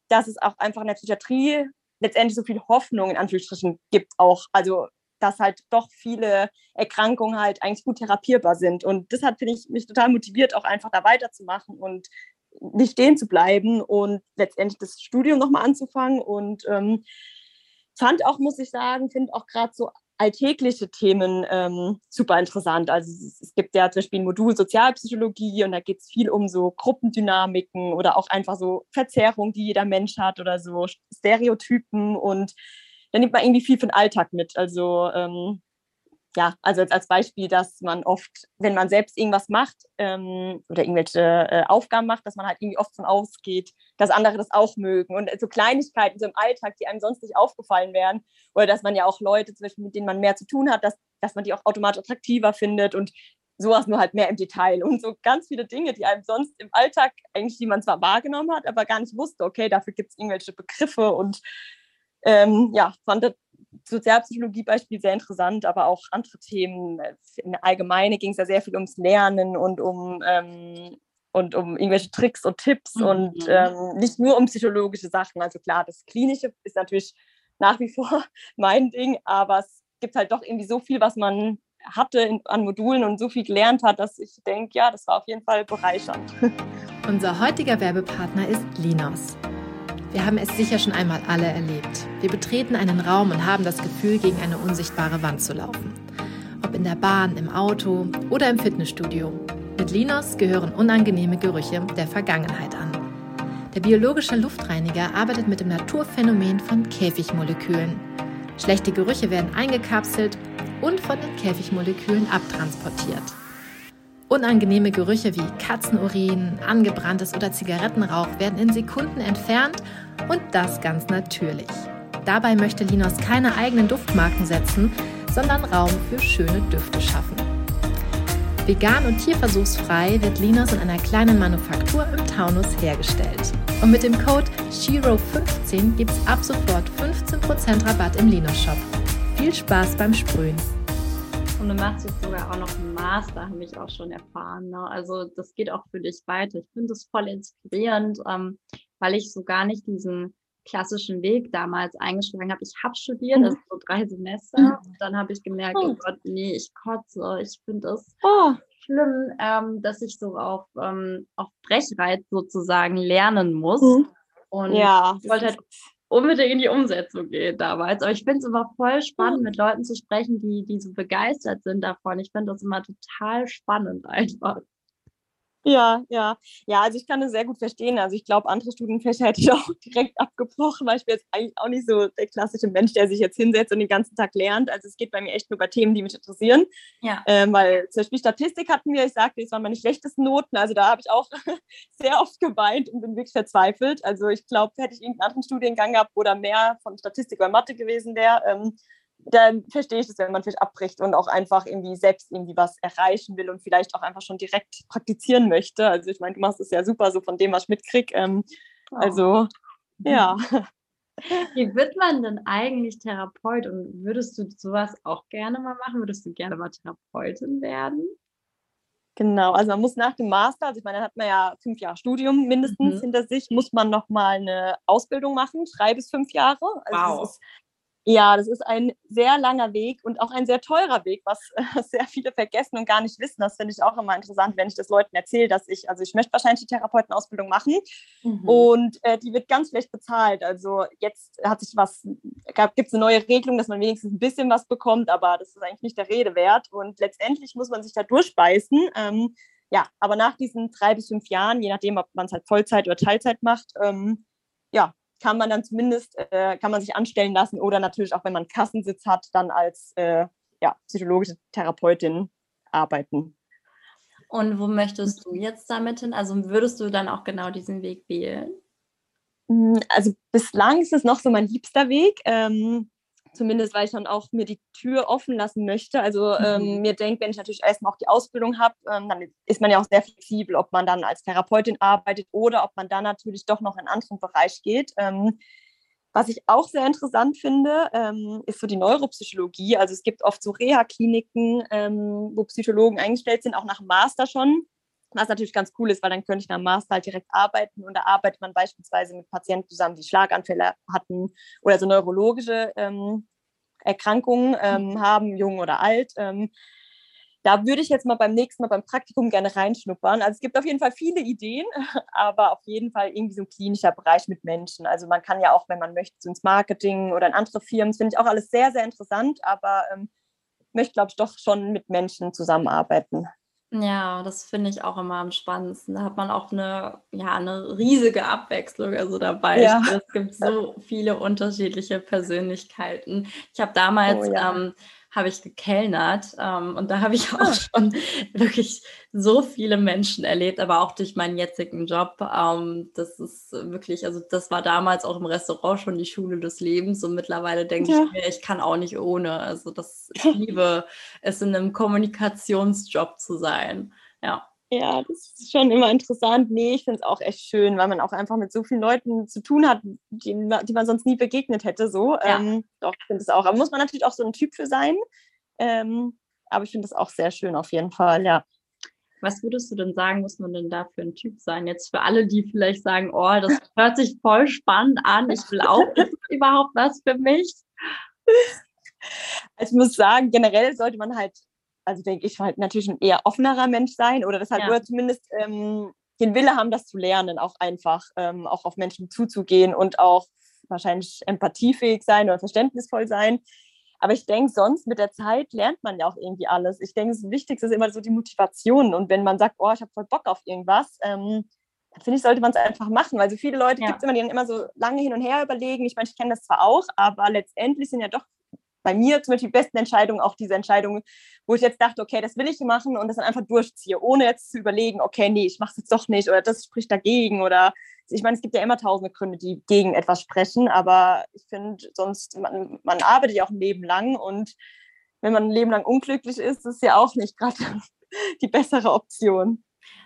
dass es auch einfach in der Psychiatrie letztendlich so viel Hoffnung in Anführungsstrichen gibt auch. Also dass halt doch viele Erkrankungen halt eigentlich gut therapierbar sind. Und das hat, finde ich, mich total motiviert, auch einfach da weiterzumachen und nicht stehen zu bleiben und letztendlich das Studium nochmal anzufangen. Und ähm, fand auch, muss ich sagen, finde auch gerade so alltägliche Themen ähm, super interessant. Also es, gibt ja zum Beispiel ein Modul Sozialpsychologie und da geht es viel um so Gruppendynamiken oder auch einfach so Verzerrungen, die jeder Mensch hat oder so Stereotypen und da nimmt man irgendwie viel den Alltag mit. Also ähm, ja, also jetzt als Beispiel, dass man oft, wenn man selbst irgendwas macht ähm, oder irgendwelche äh, Aufgaben macht, dass man halt irgendwie oft von ausgeht, dass andere das auch mögen. Und so Kleinigkeiten so im Alltag, die einem sonst nicht aufgefallen wären. Oder dass man ja auch Leute, zum Beispiel, mit denen man mehr zu tun hat, dass, dass man die auch automatisch attraktiver findet und sowas nur halt mehr im Detail. Und so ganz viele Dinge, die einem sonst im Alltag eigentlich, die man zwar wahrgenommen hat, aber gar nicht wusste, okay, dafür gibt es irgendwelche Begriffe und ähm, ja, fand das Sozialpsychologie Beispiel sehr interessant, aber auch andere Themen. Im Allgemeinen ging es ja sehr viel ums Lernen und um, ähm, und um irgendwelche Tricks und Tipps mhm. und ähm, nicht nur um psychologische Sachen. Also klar, das Klinische ist natürlich nach wie vor mein Ding, aber es gibt halt doch irgendwie so viel, was man hatte in, an Modulen und so viel gelernt hat, dass ich denke, ja, das war auf jeden Fall bereichernd. Unser heutiger Werbepartner ist Linos. Wir haben es sicher schon einmal alle erlebt. Wir betreten einen Raum und haben das Gefühl, gegen eine unsichtbare Wand zu laufen. Ob in der Bahn, im Auto oder im Fitnessstudio. Mit Linos gehören unangenehme Gerüche der Vergangenheit an. Der biologische Luftreiniger arbeitet mit dem Naturphänomen von Käfigmolekülen. Schlechte Gerüche werden eingekapselt und von den Käfigmolekülen abtransportiert. Unangenehme Gerüche wie Katzenurin, angebranntes oder Zigarettenrauch werden in Sekunden entfernt und das ganz natürlich. Dabei möchte Linos keine eigenen Duftmarken setzen, sondern Raum für schöne Düfte schaffen. Vegan und tierversuchsfrei wird Linos in einer kleinen Manufaktur im Taunus hergestellt. Und mit dem Code SHIRO15 gibt es ab sofort 15% Rabatt im Linos Shop. Viel Spaß beim Sprühen! Und du machst jetzt sogar auch noch einen Master, habe ich auch schon erfahren. Ne? Also das geht auch für dich weiter. Ich finde das voll inspirierend, ähm, weil ich so gar nicht diesen klassischen Weg damals eingeschlagen habe. Ich habe studiert, mhm. also so drei Semester. Mhm. Und dann habe ich gemerkt, oh. oh Gott, nee, ich kotze. Ich finde das oh. schlimm, ähm, dass ich so auf, ähm, auf Brechreiz sozusagen lernen muss. Mhm. Und ja, ich wollte halt unbedingt in die Umsetzung gehen damals. Aber ich finde es immer voll spannend, mit Leuten zu sprechen, die, die so begeistert sind davon. Ich finde das immer total spannend einfach. Ja, ja. Ja, also ich kann das sehr gut verstehen. Also ich glaube, andere Studienfächer hätte ich auch direkt abgebrochen, weil ich bin jetzt eigentlich auch nicht so der klassische Mensch, der sich jetzt hinsetzt und den ganzen Tag lernt. Also es geht bei mir echt nur über Themen, die mich interessieren. Ja. Ähm, weil zum Beispiel Statistik hatten wir, ich sagte, das waren meine schlechtesten Noten. Also da habe ich auch sehr oft geweint und bin wirklich verzweifelt. Also ich glaube, hätte ich irgendeinen anderen Studiengang gehabt, wo da mehr von Statistik oder Mathe gewesen wäre, ähm, dann verstehe ich das, wenn man vielleicht abbricht und auch einfach irgendwie selbst irgendwie was erreichen will und vielleicht auch einfach schon direkt praktizieren möchte. Also ich meine, du machst es ja super, so von dem, was ich mitkriege. Ähm, oh. Also ja. Wie wird man denn eigentlich Therapeut und würdest du sowas auch gerne mal machen? Würdest du gerne mal Therapeutin werden? Genau, also man muss nach dem Master, also ich meine, dann hat man ja fünf Jahre Studium mindestens mhm. hinter sich, muss man nochmal eine Ausbildung machen, drei bis fünf Jahre. Also wow. Ja, das ist ein sehr langer Weg und auch ein sehr teurer Weg, was sehr viele vergessen und gar nicht wissen. Das finde ich auch immer interessant, wenn ich das Leuten erzähle, dass ich, also ich möchte wahrscheinlich die Therapeutenausbildung machen mhm. und äh, die wird ganz schlecht bezahlt. Also jetzt hat sich was, gibt es eine neue Regelung, dass man wenigstens ein bisschen was bekommt, aber das ist eigentlich nicht der Rede wert und letztendlich muss man sich da durchbeißen. Ähm, ja, aber nach diesen drei bis fünf Jahren, je nachdem, ob man es halt Vollzeit oder Teilzeit macht, ähm, ja, kann man dann zumindest, äh, kann man sich anstellen lassen oder natürlich auch, wenn man Kassensitz hat, dann als äh, ja, psychologische Therapeutin arbeiten. Und wo möchtest du jetzt damit hin? Also würdest du dann auch genau diesen Weg wählen? Hm, also bislang ist es noch so mein liebster Weg. Ähm, zumindest weil ich dann auch mir die Tür offen lassen möchte. Also ähm, mhm. mir denkt, wenn ich natürlich erstmal auch die Ausbildung habe, ähm, dann ist man ja auch sehr flexibel, ob man dann als Therapeutin arbeitet oder ob man dann natürlich doch noch in einen anderen Bereich geht. Ähm, was ich auch sehr interessant finde, ähm, ist so die Neuropsychologie. Also es gibt oft so Reha-Kliniken, ähm, wo Psychologen eingestellt sind, auch nach dem Master schon. Was natürlich ganz cool ist, weil dann könnte ich nach dem Master halt direkt arbeiten und da arbeitet man beispielsweise mit Patienten zusammen, die Schlaganfälle hatten oder so neurologische ähm, Erkrankungen ähm, mhm. haben, jung oder alt. Ähm, da würde ich jetzt mal beim nächsten Mal beim Praktikum gerne reinschnuppern. Also es gibt auf jeden Fall viele Ideen, aber auf jeden Fall irgendwie so ein klinischer Bereich mit Menschen. Also man kann ja auch, wenn man möchte, so ins Marketing oder in andere Firmen, das finde ich auch alles sehr, sehr interessant, aber ähm, möchte, glaube ich, doch schon mit Menschen zusammenarbeiten. Ja, das finde ich auch immer am spannendsten. Da hat man auch eine, ja, eine riesige Abwechslung also dabei. Ja. Es gibt so viele unterschiedliche Persönlichkeiten. Ich habe damals oh, ja. ähm, habe ich gekellnert ähm, und da habe ich auch ah. schon wirklich so viele Menschen erlebt, aber auch durch meinen jetzigen Job. Ähm, das ist wirklich, also das war damals auch im Restaurant schon die Schule des Lebens und mittlerweile denke ja. ich mir, ich kann auch nicht ohne. Also das, ich liebe es in einem Kommunikationsjob zu sein. Ja. Ja, das ist schon immer interessant. Nee, ich finde es auch echt schön, weil man auch einfach mit so vielen Leuten zu tun hat, die, die man sonst nie begegnet hätte. So. Ja. Ähm, doch, ich finde es auch. Aber muss man natürlich auch so ein Typ für sein. Ähm, aber ich finde es auch sehr schön auf jeden Fall, ja. Was würdest du denn sagen, muss man denn da für ein Typ sein? Jetzt für alle, die vielleicht sagen, oh, das hört sich voll spannend an, ich will auch, ist überhaupt was für mich? Ich muss sagen, generell sollte man halt also denke ich, halt natürlich ein eher offenerer Mensch sein oder das halt, ja. oder zumindest ähm, den Wille haben, das zu lernen, auch einfach, ähm, auch auf Menschen zuzugehen und auch wahrscheinlich empathiefähig sein oder verständnisvoll sein. Aber ich denke, sonst mit der Zeit lernt man ja auch irgendwie alles. Ich denke, das Wichtigste ist immer so die Motivation. Und wenn man sagt, oh, ich habe voll Bock auf irgendwas, ähm, dann finde ich, sollte man es einfach machen. Weil so viele Leute ja. gibt es immer, die dann immer so lange hin und her überlegen. Ich meine, ich kenne das zwar auch, aber letztendlich sind ja doch bei mir zum Beispiel die besten Entscheidungen auch diese Entscheidungen, wo ich jetzt dachte, okay, das will ich machen und das dann einfach durchziehe, ohne jetzt zu überlegen, okay, nee, ich mache es jetzt doch nicht oder das spricht dagegen oder ich meine, es gibt ja immer tausende Gründe, die gegen etwas sprechen, aber ich finde sonst, man, man arbeitet ja auch ein Leben lang und wenn man ein Leben lang unglücklich ist, ist ja auch nicht gerade die bessere Option.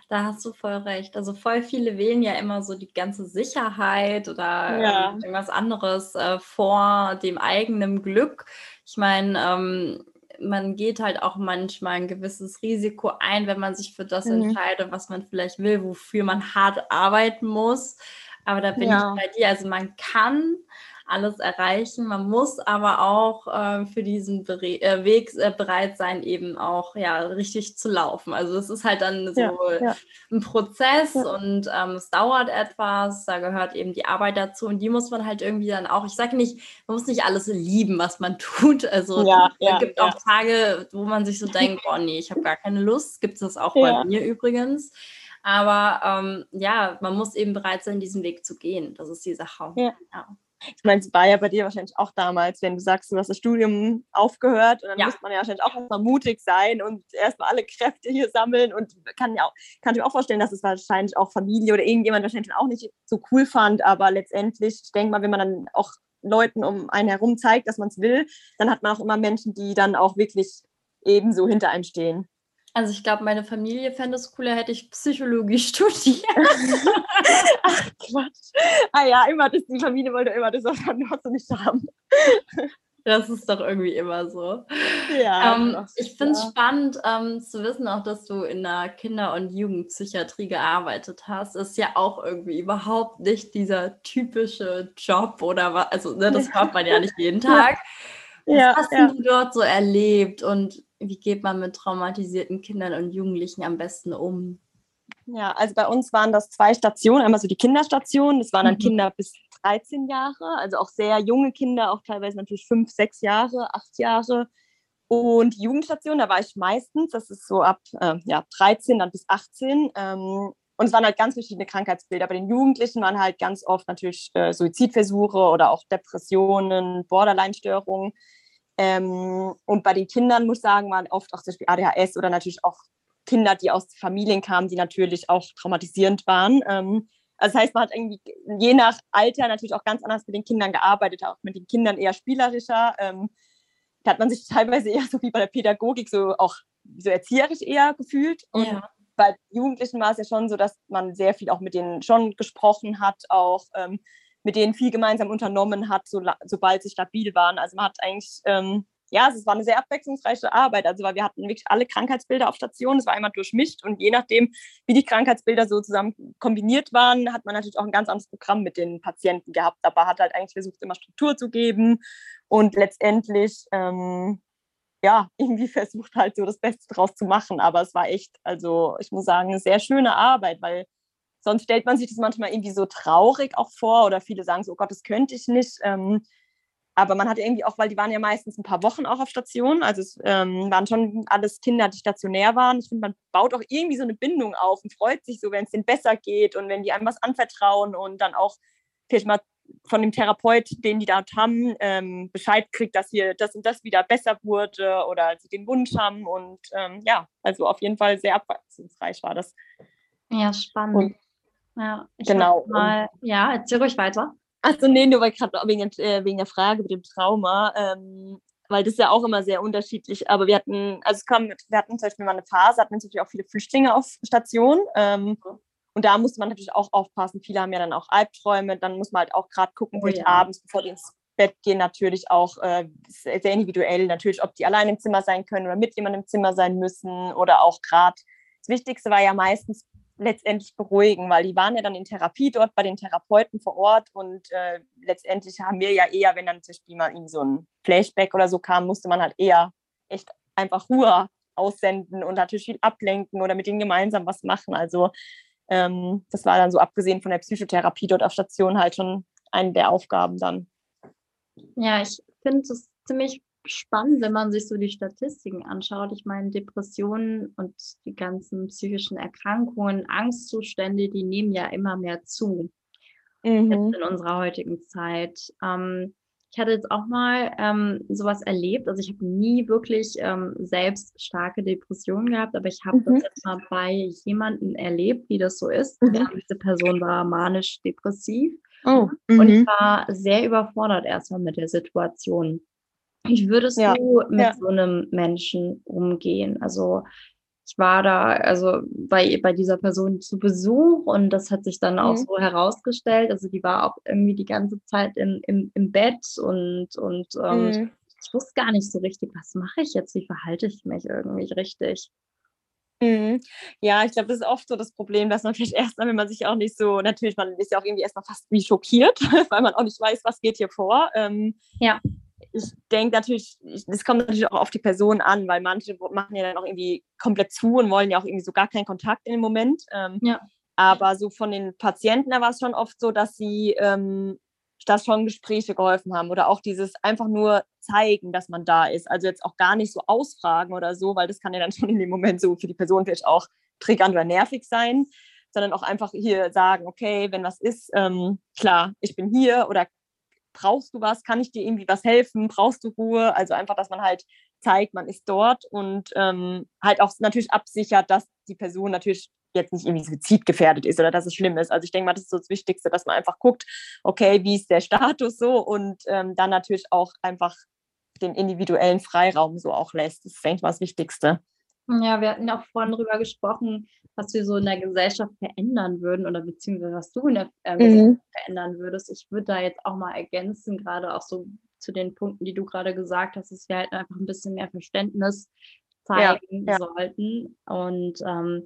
Da hast du voll recht. Also voll viele wählen ja immer so die ganze Sicherheit oder ja. ähm, irgendwas anderes äh, vor dem eigenen Glück. Ich meine, ähm, man geht halt auch manchmal ein gewisses Risiko ein, wenn man sich für das mhm. entscheidet, was man vielleicht will, wofür man hart arbeiten muss. Aber da bin ja. ich bei dir. Also man kann alles erreichen. Man muss aber auch äh, für diesen Bere äh, Weg äh, bereit sein, eben auch ja richtig zu laufen. Also es ist halt dann so ja, ja. ein Prozess ja. und ähm, es dauert etwas. Da gehört eben die Arbeit dazu und die muss man halt irgendwie dann auch. Ich sage nicht, man muss nicht alles lieben, was man tut. Also es gibt auch Tage, wo man sich so denkt, oh nee, ich habe gar keine Lust. Gibt es das auch bei mir übrigens. Aber ähm, ja, man muss eben bereit sein, diesen Weg zu gehen. Das ist die Sache. Ja. ja. Ich meine, es war ja bei dir wahrscheinlich auch damals, wenn du sagst, du hast das Studium aufgehört und dann ja. muss man ja wahrscheinlich auch erstmal mutig sein und erstmal alle Kräfte hier sammeln und kann ja auch, kann ich mir auch vorstellen, dass es wahrscheinlich auch Familie oder irgendjemand wahrscheinlich auch nicht so cool fand, aber letztendlich, ich denke mal, wenn man dann auch Leuten um einen herum zeigt, dass man es will, dann hat man auch immer Menschen, die dann auch wirklich ebenso hinter einem stehen. Also ich glaube, meine Familie fände es cooler, hätte ich Psychologie studiert. Ach Quatsch. Ah ja, immer das, die Familie wollte immer das, was man noch nicht haben. Das ist doch irgendwie immer so. Ja. Ähm, ich finde es ja. spannend ähm, zu wissen, auch dass du in der Kinder- und Jugendpsychiatrie gearbeitet hast. Ist ja auch irgendwie überhaupt nicht dieser typische Job oder was. Also, ne, das hört man ja nicht jeden Tag. Was ja, hast ja. du dort so erlebt und wie geht man mit traumatisierten Kindern und Jugendlichen am besten um? Ja, also bei uns waren das zwei Stationen. Einmal so die Kinderstation, das waren dann mhm. Kinder bis 13 Jahre, also auch sehr junge Kinder, auch teilweise natürlich fünf, sechs Jahre, acht Jahre. Und die Jugendstation, da war ich meistens, das ist so ab äh, ja, 13 dann bis 18. Ähm, und es waren halt ganz verschiedene Krankheitsbilder. Bei den Jugendlichen waren halt ganz oft natürlich äh, Suizidversuche oder auch Depressionen, Borderline-Störungen. Ähm, und bei den Kindern, muss ich sagen, waren oft auch zum Beispiel ADHS oder natürlich auch Kinder, die aus Familien kamen, die natürlich auch traumatisierend waren. Ähm, also das heißt, man hat irgendwie je nach Alter natürlich auch ganz anders mit den Kindern gearbeitet, auch mit den Kindern eher spielerischer. Ähm, da hat man sich teilweise eher so wie bei der Pädagogik so auch so erzieherisch eher gefühlt. Und ja. bei Jugendlichen war es ja schon so, dass man sehr viel auch mit denen schon gesprochen hat, auch ähm, mit denen viel gemeinsam unternommen hat, so, sobald sie stabil waren. Also man hat eigentlich, ähm, ja, es war eine sehr abwechslungsreiche Arbeit. Also weil wir hatten wirklich alle Krankheitsbilder auf Station, es war einmal durchmischt und je nachdem, wie die Krankheitsbilder so zusammen kombiniert waren, hat man natürlich auch ein ganz anderes Programm mit den Patienten gehabt. Aber hat halt eigentlich versucht, immer Struktur zu geben und letztendlich ähm, ja, irgendwie versucht halt so das Beste draus zu machen. Aber es war echt, also ich muss sagen, eine sehr schöne Arbeit, weil Sonst stellt man sich das manchmal irgendwie so traurig auch vor oder viele sagen so, oh Gott, das könnte ich nicht. Ähm, aber man hat irgendwie auch, weil die waren ja meistens ein paar Wochen auch auf Station, also es ähm, waren schon alles Kinder, die stationär waren. Ich finde, man baut auch irgendwie so eine Bindung auf und freut sich so, wenn es denen besser geht und wenn die einem was anvertrauen und dann auch vielleicht mal von dem Therapeut, den die dort haben, ähm, Bescheid kriegt, dass hier das und das wieder besser wurde oder sie den Wunsch haben. Und ähm, ja, also auf jeden Fall sehr abwechslungsreich war das. Ja, spannend. Und ja, genau. Mal, ja, erzähl ruhig weiter. Achso, nee, nur weil gerade wegen, äh, wegen der Frage mit dem Trauma, ähm, weil das ist ja auch immer sehr unterschiedlich. Aber wir hatten, also es kam, wir hatten zum Beispiel mal eine Phase, hatten natürlich auch viele Flüchtlinge auf Station. Ähm, und da musste man natürlich auch aufpassen. Viele haben ja dann auch Albträume. Dann muss man halt auch gerade gucken, oh, ja. abends, bevor die ins Bett gehen, natürlich auch äh, sehr individuell, natürlich, ob die allein im Zimmer sein können oder mit jemandem im Zimmer sein müssen oder auch gerade. Das Wichtigste war ja meistens letztendlich beruhigen, weil die waren ja dann in Therapie dort bei den Therapeuten vor Ort und äh, letztendlich haben wir ja eher, wenn dann zum Beispiel mal ihnen so ein Flashback oder so kam, musste man halt eher echt einfach Ruhe aussenden und natürlich viel ablenken oder mit ihnen gemeinsam was machen. Also ähm, das war dann so abgesehen von der Psychotherapie dort auf Station halt schon eine der Aufgaben dann. Ja, ich finde es ziemlich spannend, wenn man sich so die Statistiken anschaut. Ich meine, Depressionen und die ganzen psychischen Erkrankungen, Angstzustände, die nehmen ja immer mehr zu mhm. in unserer heutigen Zeit. Ähm, ich hatte jetzt auch mal ähm, sowas erlebt. Also ich habe nie wirklich ähm, selbst starke Depressionen gehabt, aber ich habe mhm. das jetzt mal bei jemandem erlebt, wie das so ist. Mhm. Ja, diese Person war manisch-depressiv. Oh. Und ich mhm. war sehr überfordert erstmal mit der Situation. Wie würdest ja. du mit ja. so einem Menschen umgehen? Also ich war da also bei, bei dieser Person zu Besuch und das hat sich dann mhm. auch so herausgestellt. Also die war auch irgendwie die ganze Zeit im, im, im Bett und, und ähm, mhm. ich wusste gar nicht so richtig, was mache ich jetzt, wie verhalte ich mich irgendwie richtig. Mhm. Ja, ich glaube, das ist oft so das Problem, dass man vielleicht erstmal, wenn man sich auch nicht so, natürlich, man ist ja auch irgendwie erstmal fast wie schockiert, weil man auch nicht weiß, was geht hier vor. Ähm, ja. Ich denke natürlich, es kommt natürlich auch auf die Person an, weil manche machen ja dann auch irgendwie komplett zu und wollen ja auch irgendwie so gar keinen Kontakt in dem Moment. Ähm, ja. Aber so von den Patienten, da war es schon oft so, dass sie ähm, dass schon Gespräche geholfen haben oder auch dieses einfach nur zeigen, dass man da ist. Also jetzt auch gar nicht so ausfragen oder so, weil das kann ja dann schon in dem Moment so für die Person vielleicht auch triggernd oder nervig sein, sondern auch einfach hier sagen, okay, wenn was ist, ähm, klar, ich bin hier oder brauchst du was, kann ich dir irgendwie was helfen, brauchst du Ruhe? Also einfach, dass man halt zeigt, man ist dort und ähm, halt auch natürlich absichert, dass die Person natürlich jetzt nicht irgendwie suizidgefährdet ist oder dass es schlimm ist. Also ich denke mal, das ist so das Wichtigste, dass man einfach guckt, okay, wie ist der Status so und ähm, dann natürlich auch einfach den individuellen Freiraum so auch lässt. Das ist, denke ich mal, das Wichtigste. Ja, wir hatten auch vorhin darüber gesprochen, was wir so in der Gesellschaft verändern würden oder beziehungsweise was du in der äh, mhm. verändern würdest. Ich würde da jetzt auch mal ergänzen, gerade auch so zu den Punkten, die du gerade gesagt hast, dass wir halt einfach ein bisschen mehr Verständnis zeigen ja, ja. sollten. Und ähm,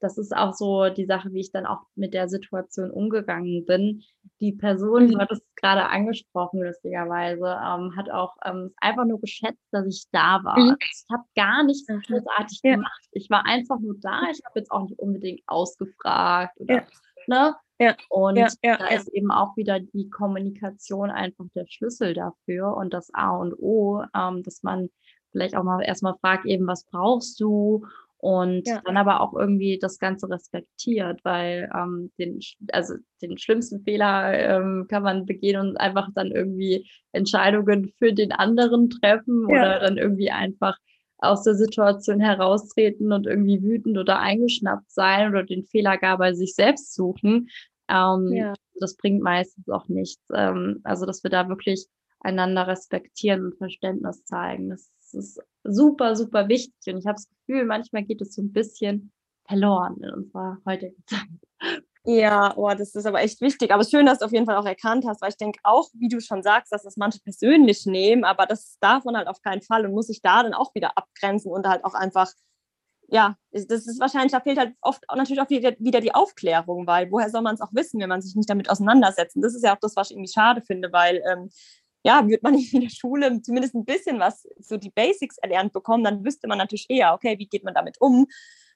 das ist auch so die Sache, wie ich dann auch mit der Situation umgegangen bin. Die Person, mhm. du hattest es gerade angesprochen, lustigerweise, ähm, hat auch ähm, einfach nur geschätzt, dass ich da war. Mhm. Ich habe gar nichts mhm. großartig ja. gemacht. Ich war einfach nur da. Ich habe jetzt auch nicht unbedingt ausgefragt oder, ja. ne? Ja. Und ja, ja, da ist eben auch wieder die Kommunikation einfach der Schlüssel dafür und das A und O, ähm, dass man vielleicht auch mal erstmal fragt, eben, was brauchst du? Und ja. dann aber auch irgendwie das Ganze respektiert, weil ähm, den, also den schlimmsten Fehler ähm, kann man begehen und einfach dann irgendwie Entscheidungen für den anderen treffen ja. oder dann irgendwie einfach aus der Situation heraustreten und irgendwie wütend oder eingeschnappt sein oder den Fehler gar bei sich selbst suchen. Ähm, ja. Das bringt meistens auch nichts. Ähm, also, dass wir da wirklich einander respektieren und Verständnis zeigen. Das ist super, super wichtig. Und ich habe das Gefühl, manchmal geht es so ein bisschen verloren in unserer heutigen Zeit. Ja, oh, das ist aber echt wichtig. Aber schön, dass du auf jeden Fall auch erkannt hast, weil ich denke auch, wie du schon sagst, dass das manche persönlich nehmen, aber das darf man halt auf keinen Fall und muss sich da dann auch wieder abgrenzen und halt auch einfach, ja, das ist wahrscheinlich, da fehlt halt oft auch natürlich auch wieder, wieder die Aufklärung, weil woher soll man es auch wissen, wenn man sich nicht damit auseinandersetzt? Und das ist ja auch das, was ich irgendwie schade finde, weil ähm, ja, würde man in der Schule zumindest ein bisschen was, so die Basics erlernt bekommen, dann wüsste man natürlich eher, okay, wie geht man damit um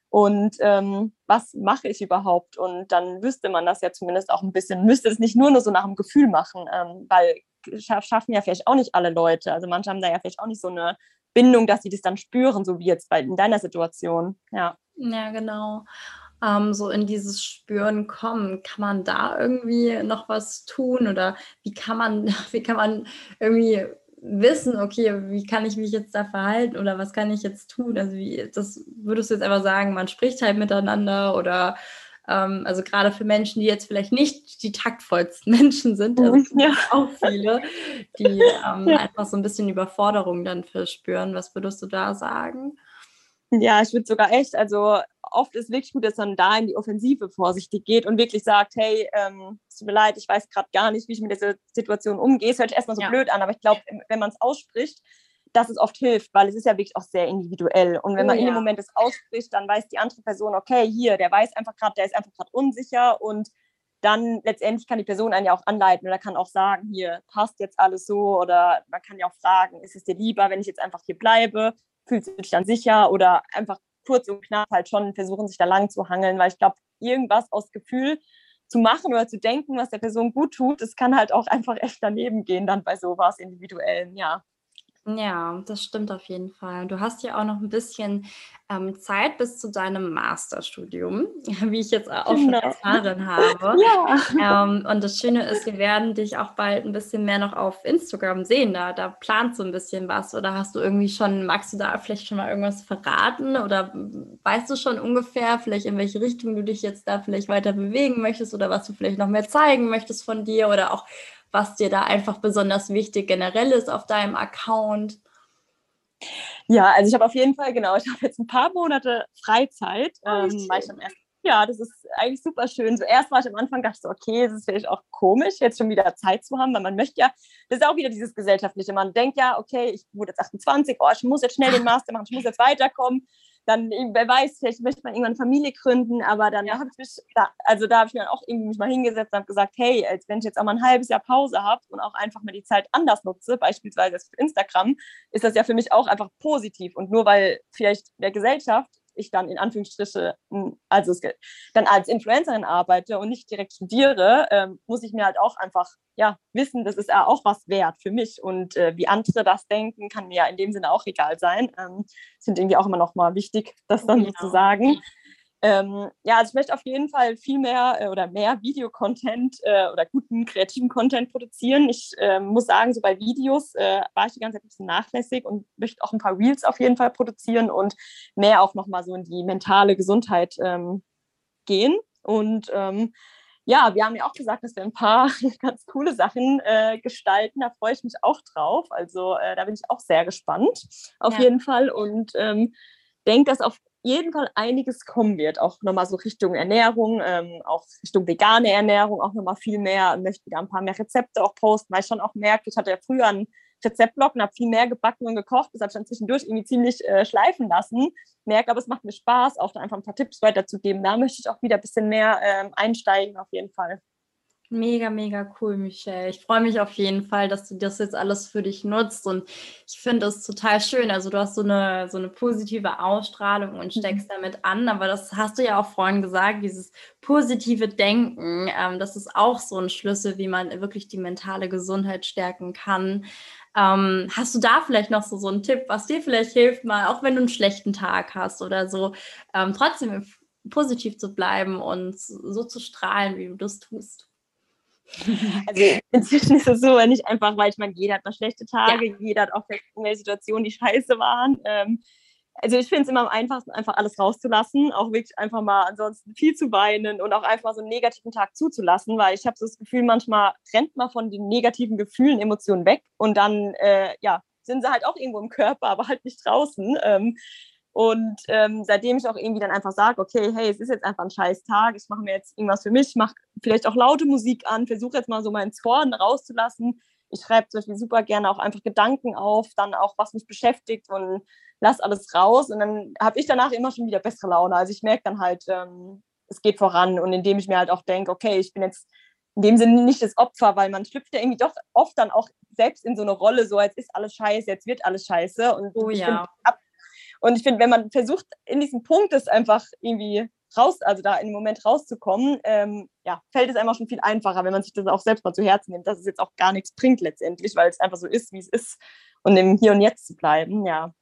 und ähm, was mache ich überhaupt? Und dann wüsste man das ja zumindest auch ein bisschen, müsste es nicht nur, nur so nach dem Gefühl machen, ähm, weil schaffen ja vielleicht auch nicht alle Leute. Also manche haben da ja vielleicht auch nicht so eine Bindung, dass sie das dann spüren, so wie jetzt bei, in deiner Situation. Ja. Ja, genau ähm, so in dieses Spüren kommen. Kann man da irgendwie noch was tun oder wie kann man, wie kann man irgendwie wissen, okay, wie kann ich mich jetzt da verhalten oder was kann ich jetzt tun? Also wie, das würdest du jetzt einfach sagen, man spricht halt miteinander oder ähm, also gerade für Menschen, die jetzt vielleicht nicht die taktvollsten Menschen sind, also mhm, ja. auch viele, die ähm, ja. einfach so ein bisschen Überforderung dann verspüren. Was würdest du da sagen? Ja, ich würde sogar echt, also oft ist wirklich gut, dass man da in die Offensive vorsichtig geht und wirklich sagt, hey, ähm, es tut mir leid, ich weiß gerade gar nicht, wie ich mit dieser Situation umgehe. Es hört sich erstmal so ja. blöd an, aber ich glaube, wenn man es ausspricht, dass es oft hilft, weil es ist ja wirklich auch sehr individuell. Und wenn oh, man in dem Moment es ausspricht, dann weiß die andere Person, okay, hier, der weiß einfach gerade, der ist einfach gerade unsicher und dann letztendlich kann die Person einen ja auch anleiten oder kann auch sagen, hier passt jetzt alles so oder man kann ja auch fragen, ist es dir lieber, wenn ich jetzt einfach hier bleibe fühlst du dich dann sicher oder einfach kurz und knapp halt schon versuchen, sich da lang zu hangeln, weil ich glaube, irgendwas aus Gefühl zu machen oder zu denken, was der Person gut tut, das kann halt auch einfach echt daneben gehen, dann bei sowas Individuellen, ja. Ja, das stimmt auf jeden Fall. Du hast ja auch noch ein bisschen ähm, Zeit bis zu deinem Masterstudium, wie ich jetzt auch schon genau. erfahren habe. ja. Ähm, und das Schöne ist, wir werden dich auch bald ein bisschen mehr noch auf Instagram sehen. Da, da planst du ein bisschen was oder hast du irgendwie schon, magst du da vielleicht schon mal irgendwas verraten oder weißt du schon ungefähr vielleicht in welche Richtung du dich jetzt da vielleicht weiter bewegen möchtest oder was du vielleicht noch mehr zeigen möchtest von dir oder auch was dir da einfach besonders wichtig generell ist auf deinem Account? Ja, also ich habe auf jeden Fall, genau, ich habe jetzt ein paar Monate Freizeit, oh, ähm, ja, das ist eigentlich super schön. Zuerst war ich am Anfang, dachte so, okay, es ist vielleicht auch komisch, jetzt schon wieder Zeit zu haben, weil man möchte ja, das ist auch wieder dieses Gesellschaftliche. Man denkt ja, okay, ich wurde jetzt 28, oh, ich muss jetzt schnell den Master machen, ich muss jetzt weiterkommen. Dann, wer weiß, vielleicht möchte man irgendwann eine Familie gründen, aber dann ja. habe ich mich, da, also da habe ich mir dann auch irgendwie mich mal hingesetzt und habe gesagt, hey, als wenn ich jetzt auch mal ein halbes Jahr Pause habe und auch einfach mal die Zeit anders nutze, beispielsweise für Instagram, ist das ja für mich auch einfach positiv. Und nur weil vielleicht der Gesellschaft ich dann in Anführungsstriche, also dann als Influencerin arbeite und nicht direkt studiere, ähm, muss ich mir halt auch einfach ja, wissen, das ist ja auch was wert für mich. Und äh, wie andere das denken, kann mir ja in dem Sinne auch egal sein. Ähm, sind irgendwie auch immer noch mal wichtig, das dann genau. so zu sagen. Ähm, ja, also ich möchte auf jeden Fall viel mehr äh, oder mehr Videocontent äh, oder guten kreativen Content produzieren. Ich äh, muss sagen, so bei Videos äh, war ich die ganze Zeit ein bisschen nachlässig und möchte auch ein paar Reels auf jeden Fall produzieren und mehr auch nochmal so in die mentale Gesundheit ähm, gehen. Und ähm, ja, wir haben ja auch gesagt, dass wir ein paar ganz coole Sachen äh, gestalten. Da freue ich mich auch drauf. Also äh, da bin ich auch sehr gespannt, auf ja. jeden Fall. Und ähm, denke, dass auf jeden Fall einiges kommen wird, auch nochmal so Richtung Ernährung, ähm, auch Richtung vegane Ernährung, auch nochmal viel mehr, möchte wieder ein paar mehr Rezepte auch posten, weil ich schon auch merke, ich hatte ja früher einen Rezeptblock und habe viel mehr gebacken und gekocht, das habe ich dann zwischendurch irgendwie ziemlich äh, schleifen lassen, merke aber, es macht mir Spaß, auch da einfach ein paar Tipps weiterzugeben, da möchte ich auch wieder ein bisschen mehr ähm, einsteigen auf jeden Fall. Mega, mega cool, Michelle. Ich freue mich auf jeden Fall, dass du das jetzt alles für dich nutzt und ich finde es total schön. Also du hast so eine, so eine positive Ausstrahlung und mhm. steckst damit an, aber das hast du ja auch vorhin gesagt, dieses positive Denken, ähm, das ist auch so ein Schlüssel, wie man wirklich die mentale Gesundheit stärken kann. Ähm, hast du da vielleicht noch so, so einen Tipp, was dir vielleicht hilft, mal, auch wenn du einen schlechten Tag hast oder so, ähm, trotzdem positiv zu bleiben und so zu strahlen, wie du das tust? Also inzwischen ist es so, wenn ich einfach, weil ich meine, jeder hat mal schlechte Tage, ja. jeder hat auch irgendwelche Situationen, die scheiße waren. Ähm, also ich finde es immer am einfachsten, einfach alles rauszulassen, auch wirklich einfach mal ansonsten viel zu weinen und auch einfach so einen negativen Tag zuzulassen, weil ich habe so das Gefühl, manchmal rennt man von den negativen Gefühlen, Emotionen weg und dann, äh, ja, sind sie halt auch irgendwo im Körper, aber halt nicht draußen. Ähm, und ähm, seitdem ich auch irgendwie dann einfach sage, okay, hey, es ist jetzt einfach ein scheiß Tag, ich mache mir jetzt irgendwas für mich, mache vielleicht auch laute Musik an, versuche jetzt mal so meinen Zorn rauszulassen. Ich schreibe zum Beispiel super gerne auch einfach Gedanken auf, dann auch, was mich beschäftigt und lass alles raus. Und dann habe ich danach immer schon wieder bessere Laune. Also ich merke dann halt, ähm, es geht voran. Und indem ich mir halt auch denke, okay, ich bin jetzt in dem Sinne nicht das Opfer, weil man schlüpft ja irgendwie doch oft dann auch selbst in so eine Rolle, so jetzt ist alles scheiße, jetzt wird alles scheiße. Und oh, ich ja. Find, und ich finde, wenn man versucht, in diesem Punkt es einfach irgendwie raus, also da in dem Moment rauszukommen, ähm, ja, fällt es einfach schon viel einfacher, wenn man sich das auch selbst mal zu Herzen nimmt, dass es jetzt auch gar nichts bringt letztendlich, weil es einfach so ist, wie es ist und im Hier und Jetzt zu bleiben, ja.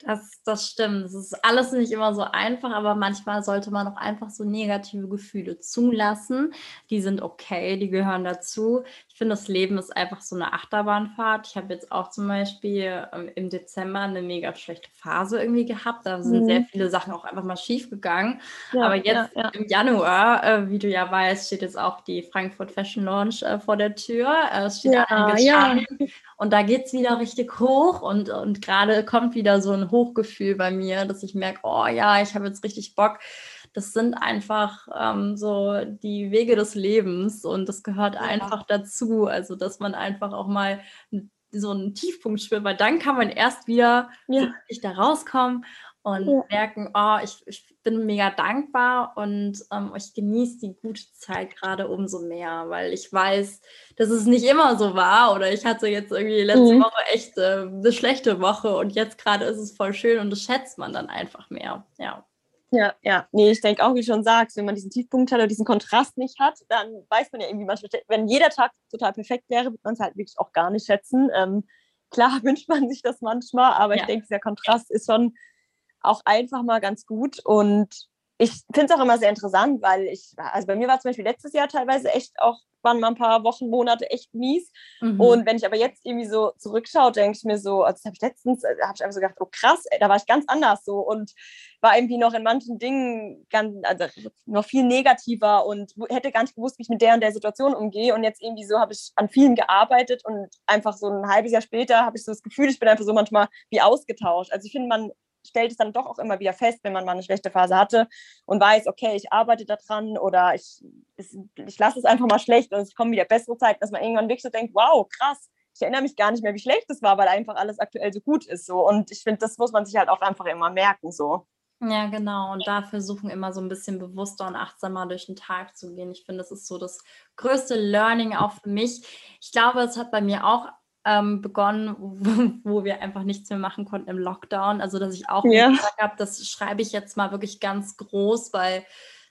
Das, das stimmt. Es ist alles nicht immer so einfach, aber manchmal sollte man auch einfach so negative Gefühle zulassen. Die sind okay, die gehören dazu. Ich finde, das Leben ist einfach so eine Achterbahnfahrt. Ich habe jetzt auch zum Beispiel ähm, im Dezember eine mega schlechte Phase irgendwie gehabt. Da sind mhm. sehr viele Sachen auch einfach mal schief gegangen. Ja, aber jetzt ja, ja. im Januar, äh, wie du ja weißt, steht jetzt auch die Frankfurt Fashion Launch äh, vor der Tür. Äh, es steht ja, einiges ja. Und da geht es wieder richtig hoch und, und gerade kommt wieder so ein Hochgefühl bei mir, dass ich merke, oh ja, ich habe jetzt richtig Bock. Das sind einfach ähm, so die Wege des Lebens und das gehört ja. einfach dazu. Also, dass man einfach auch mal so einen Tiefpunkt spürt, weil dann kann man erst wieder ja. da rauskommen und ja. merken, oh, ich, ich, bin mega dankbar und ähm, ich genieße die gute Zeit gerade umso mehr, weil ich weiß, dass es nicht immer so war oder ich hatte jetzt irgendwie letzte mhm. Woche echt äh, eine schlechte Woche und jetzt gerade ist es voll schön und das schätzt man dann einfach mehr, ja. Ja, ja, nee, ich denke auch, wie du schon sagst, wenn man diesen Tiefpunkt hat oder diesen Kontrast nicht hat, dann weiß man ja irgendwie manchmal, wenn jeder Tag total perfekt wäre, wird man es halt wirklich auch gar nicht schätzen. Ähm, klar wünscht man sich das manchmal, aber ja. ich denke, dieser Kontrast ist schon auch einfach mal ganz gut. Und ich finde es auch immer sehr interessant, weil ich, also bei mir war zum Beispiel letztes Jahr teilweise echt auch, waren mal ein paar Wochen, Monate echt mies. Mhm. Und wenn ich aber jetzt irgendwie so zurückschaue, denke ich mir so, also das habe ich letztens, äh, habe ich einfach so gedacht, oh krass, ey, da war ich ganz anders so und war irgendwie noch in manchen Dingen ganz, also noch viel negativer und hätte gar nicht gewusst, wie ich mit der und der Situation umgehe. Und jetzt irgendwie so habe ich an vielen gearbeitet und einfach so ein halbes Jahr später habe ich so das Gefühl, ich bin einfach so manchmal wie ausgetauscht. Also ich finde, man stellt es dann doch auch immer wieder fest, wenn man mal eine schlechte Phase hatte und weiß, okay, ich arbeite daran oder ich, ich lasse es einfach mal schlecht und es kommen wieder bessere Zeiten, dass man irgendwann wirklich so denkt, wow, krass, ich erinnere mich gar nicht mehr, wie schlecht es war, weil einfach alles aktuell so gut ist. So. Und ich finde, das muss man sich halt auch einfach immer merken. So. Ja, genau. Und da versuchen immer so ein bisschen bewusster und achtsamer durch den Tag zu gehen. Ich finde, das ist so das größte Learning auch für mich. Ich glaube, es hat bei mir auch ähm, begonnen, wo, wo, wir einfach nichts mehr machen konnten im Lockdown. Also, dass ich auch ja. gesagt habe, das schreibe ich jetzt mal wirklich ganz groß, weil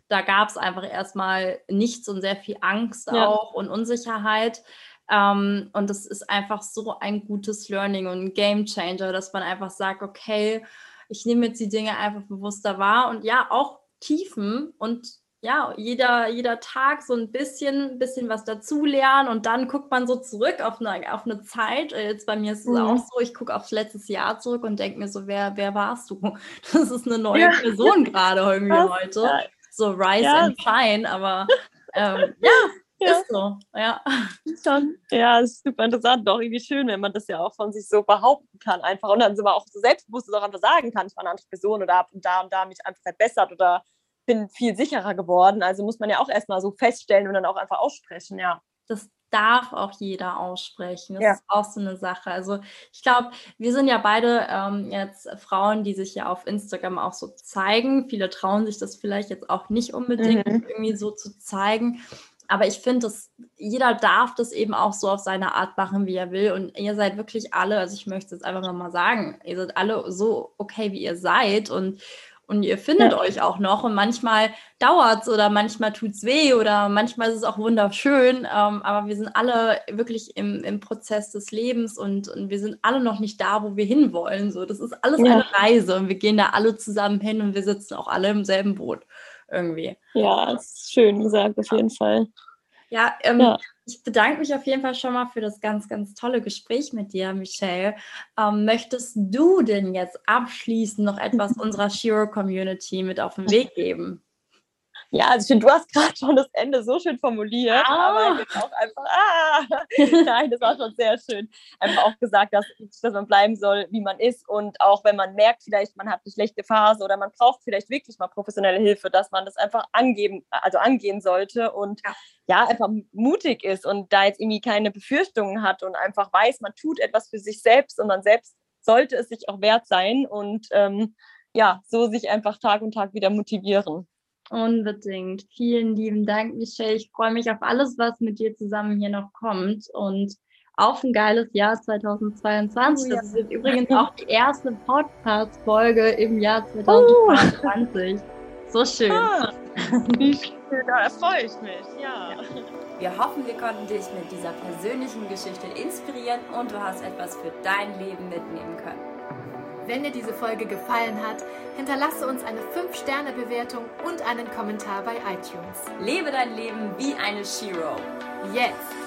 da gab es einfach erstmal nichts und sehr viel Angst ja. auch und Unsicherheit. Ähm, und das ist einfach so ein gutes Learning und ein Game Changer, dass man einfach sagt, okay, ich nehme jetzt die Dinge einfach bewusster wahr und ja, auch Tiefen und ja, jeder, jeder Tag so ein bisschen, bisschen was dazulernen und dann guckt man so zurück auf eine, auf eine Zeit. Äh, jetzt bei mir ist es mhm. auch so, ich gucke aufs letzte Jahr zurück und denke mir so, wer, wer warst du? Das ist eine neue ja. Person gerade irgendwie was? heute. Ja. So Rise ja. and Shine, aber ähm, ja, ja. Ist so, ja. Schon. Ja, ist super interessant. Doch irgendwie schön, wenn man das ja auch von sich so behaupten kann, einfach. Und dann so auch so selbstbewusst auch einfach sagen kann, ich war eine andere Person oder habe da und da mich einfach verbessert oder bin viel sicherer geworden. Also muss man ja auch erstmal so feststellen und dann auch einfach aussprechen, ja. Das darf auch jeder aussprechen. Das ja. ist auch so eine Sache. Also ich glaube, wir sind ja beide ähm, jetzt Frauen, die sich ja auf Instagram auch so zeigen. Viele trauen sich das vielleicht jetzt auch nicht unbedingt mhm. irgendwie so zu zeigen. Aber ich finde, dass jeder darf das eben auch so auf seine Art machen, wie er will. Und ihr seid wirklich alle, also ich möchte es jetzt einfach nochmal sagen, ihr seid alle so okay, wie ihr seid. Und und ihr findet ja. euch auch noch und manchmal dauert es oder manchmal tut es weh oder manchmal ist es auch wunderschön, ähm, aber wir sind alle wirklich im, im Prozess des Lebens und, und wir sind alle noch nicht da, wo wir hinwollen. So, das ist alles ja. eine Reise und wir gehen da alle zusammen hin und wir sitzen auch alle im selben Boot irgendwie. Ja, das ist schön gesagt, auf jeden Fall. Ja, ähm, ja, ich bedanke mich auf jeden Fall schon mal für das ganz, ganz tolle Gespräch mit dir, Michelle. Ähm, möchtest du denn jetzt abschließend noch etwas unserer Shiro-Community mit auf den Weg geben? Ja, also ich finde, du hast gerade schon das Ende so schön formuliert, ah. aber jetzt auch einfach, ah, nein, das war schon sehr schön. Einfach auch gesagt, dass, dass man bleiben soll, wie man ist und auch wenn man merkt, vielleicht man hat eine schlechte Phase oder man braucht vielleicht wirklich mal professionelle Hilfe, dass man das einfach angeben, also angehen sollte und ja, ja einfach mutig ist und da jetzt irgendwie keine Befürchtungen hat und einfach weiß, man tut etwas für sich selbst und man selbst sollte es sich auch wert sein und ähm, ja, so sich einfach Tag und Tag wieder motivieren. Unbedingt. Vielen lieben Dank, Michelle. Ich freue mich auf alles, was mit dir zusammen hier noch kommt und auf ein geiles Jahr 2022. Das ist jetzt übrigens auch die erste Podcast-Folge im Jahr 2022. Uh. So schön. Ah, wie schön, da freue ich mich, ja. Wir hoffen, wir konnten dich mit dieser persönlichen Geschichte inspirieren und du hast etwas für dein Leben mitnehmen können. Wenn dir diese Folge gefallen hat, hinterlasse uns eine 5-Sterne-Bewertung und einen Kommentar bei iTunes. Lebe dein Leben wie eine Shiro. Jetzt!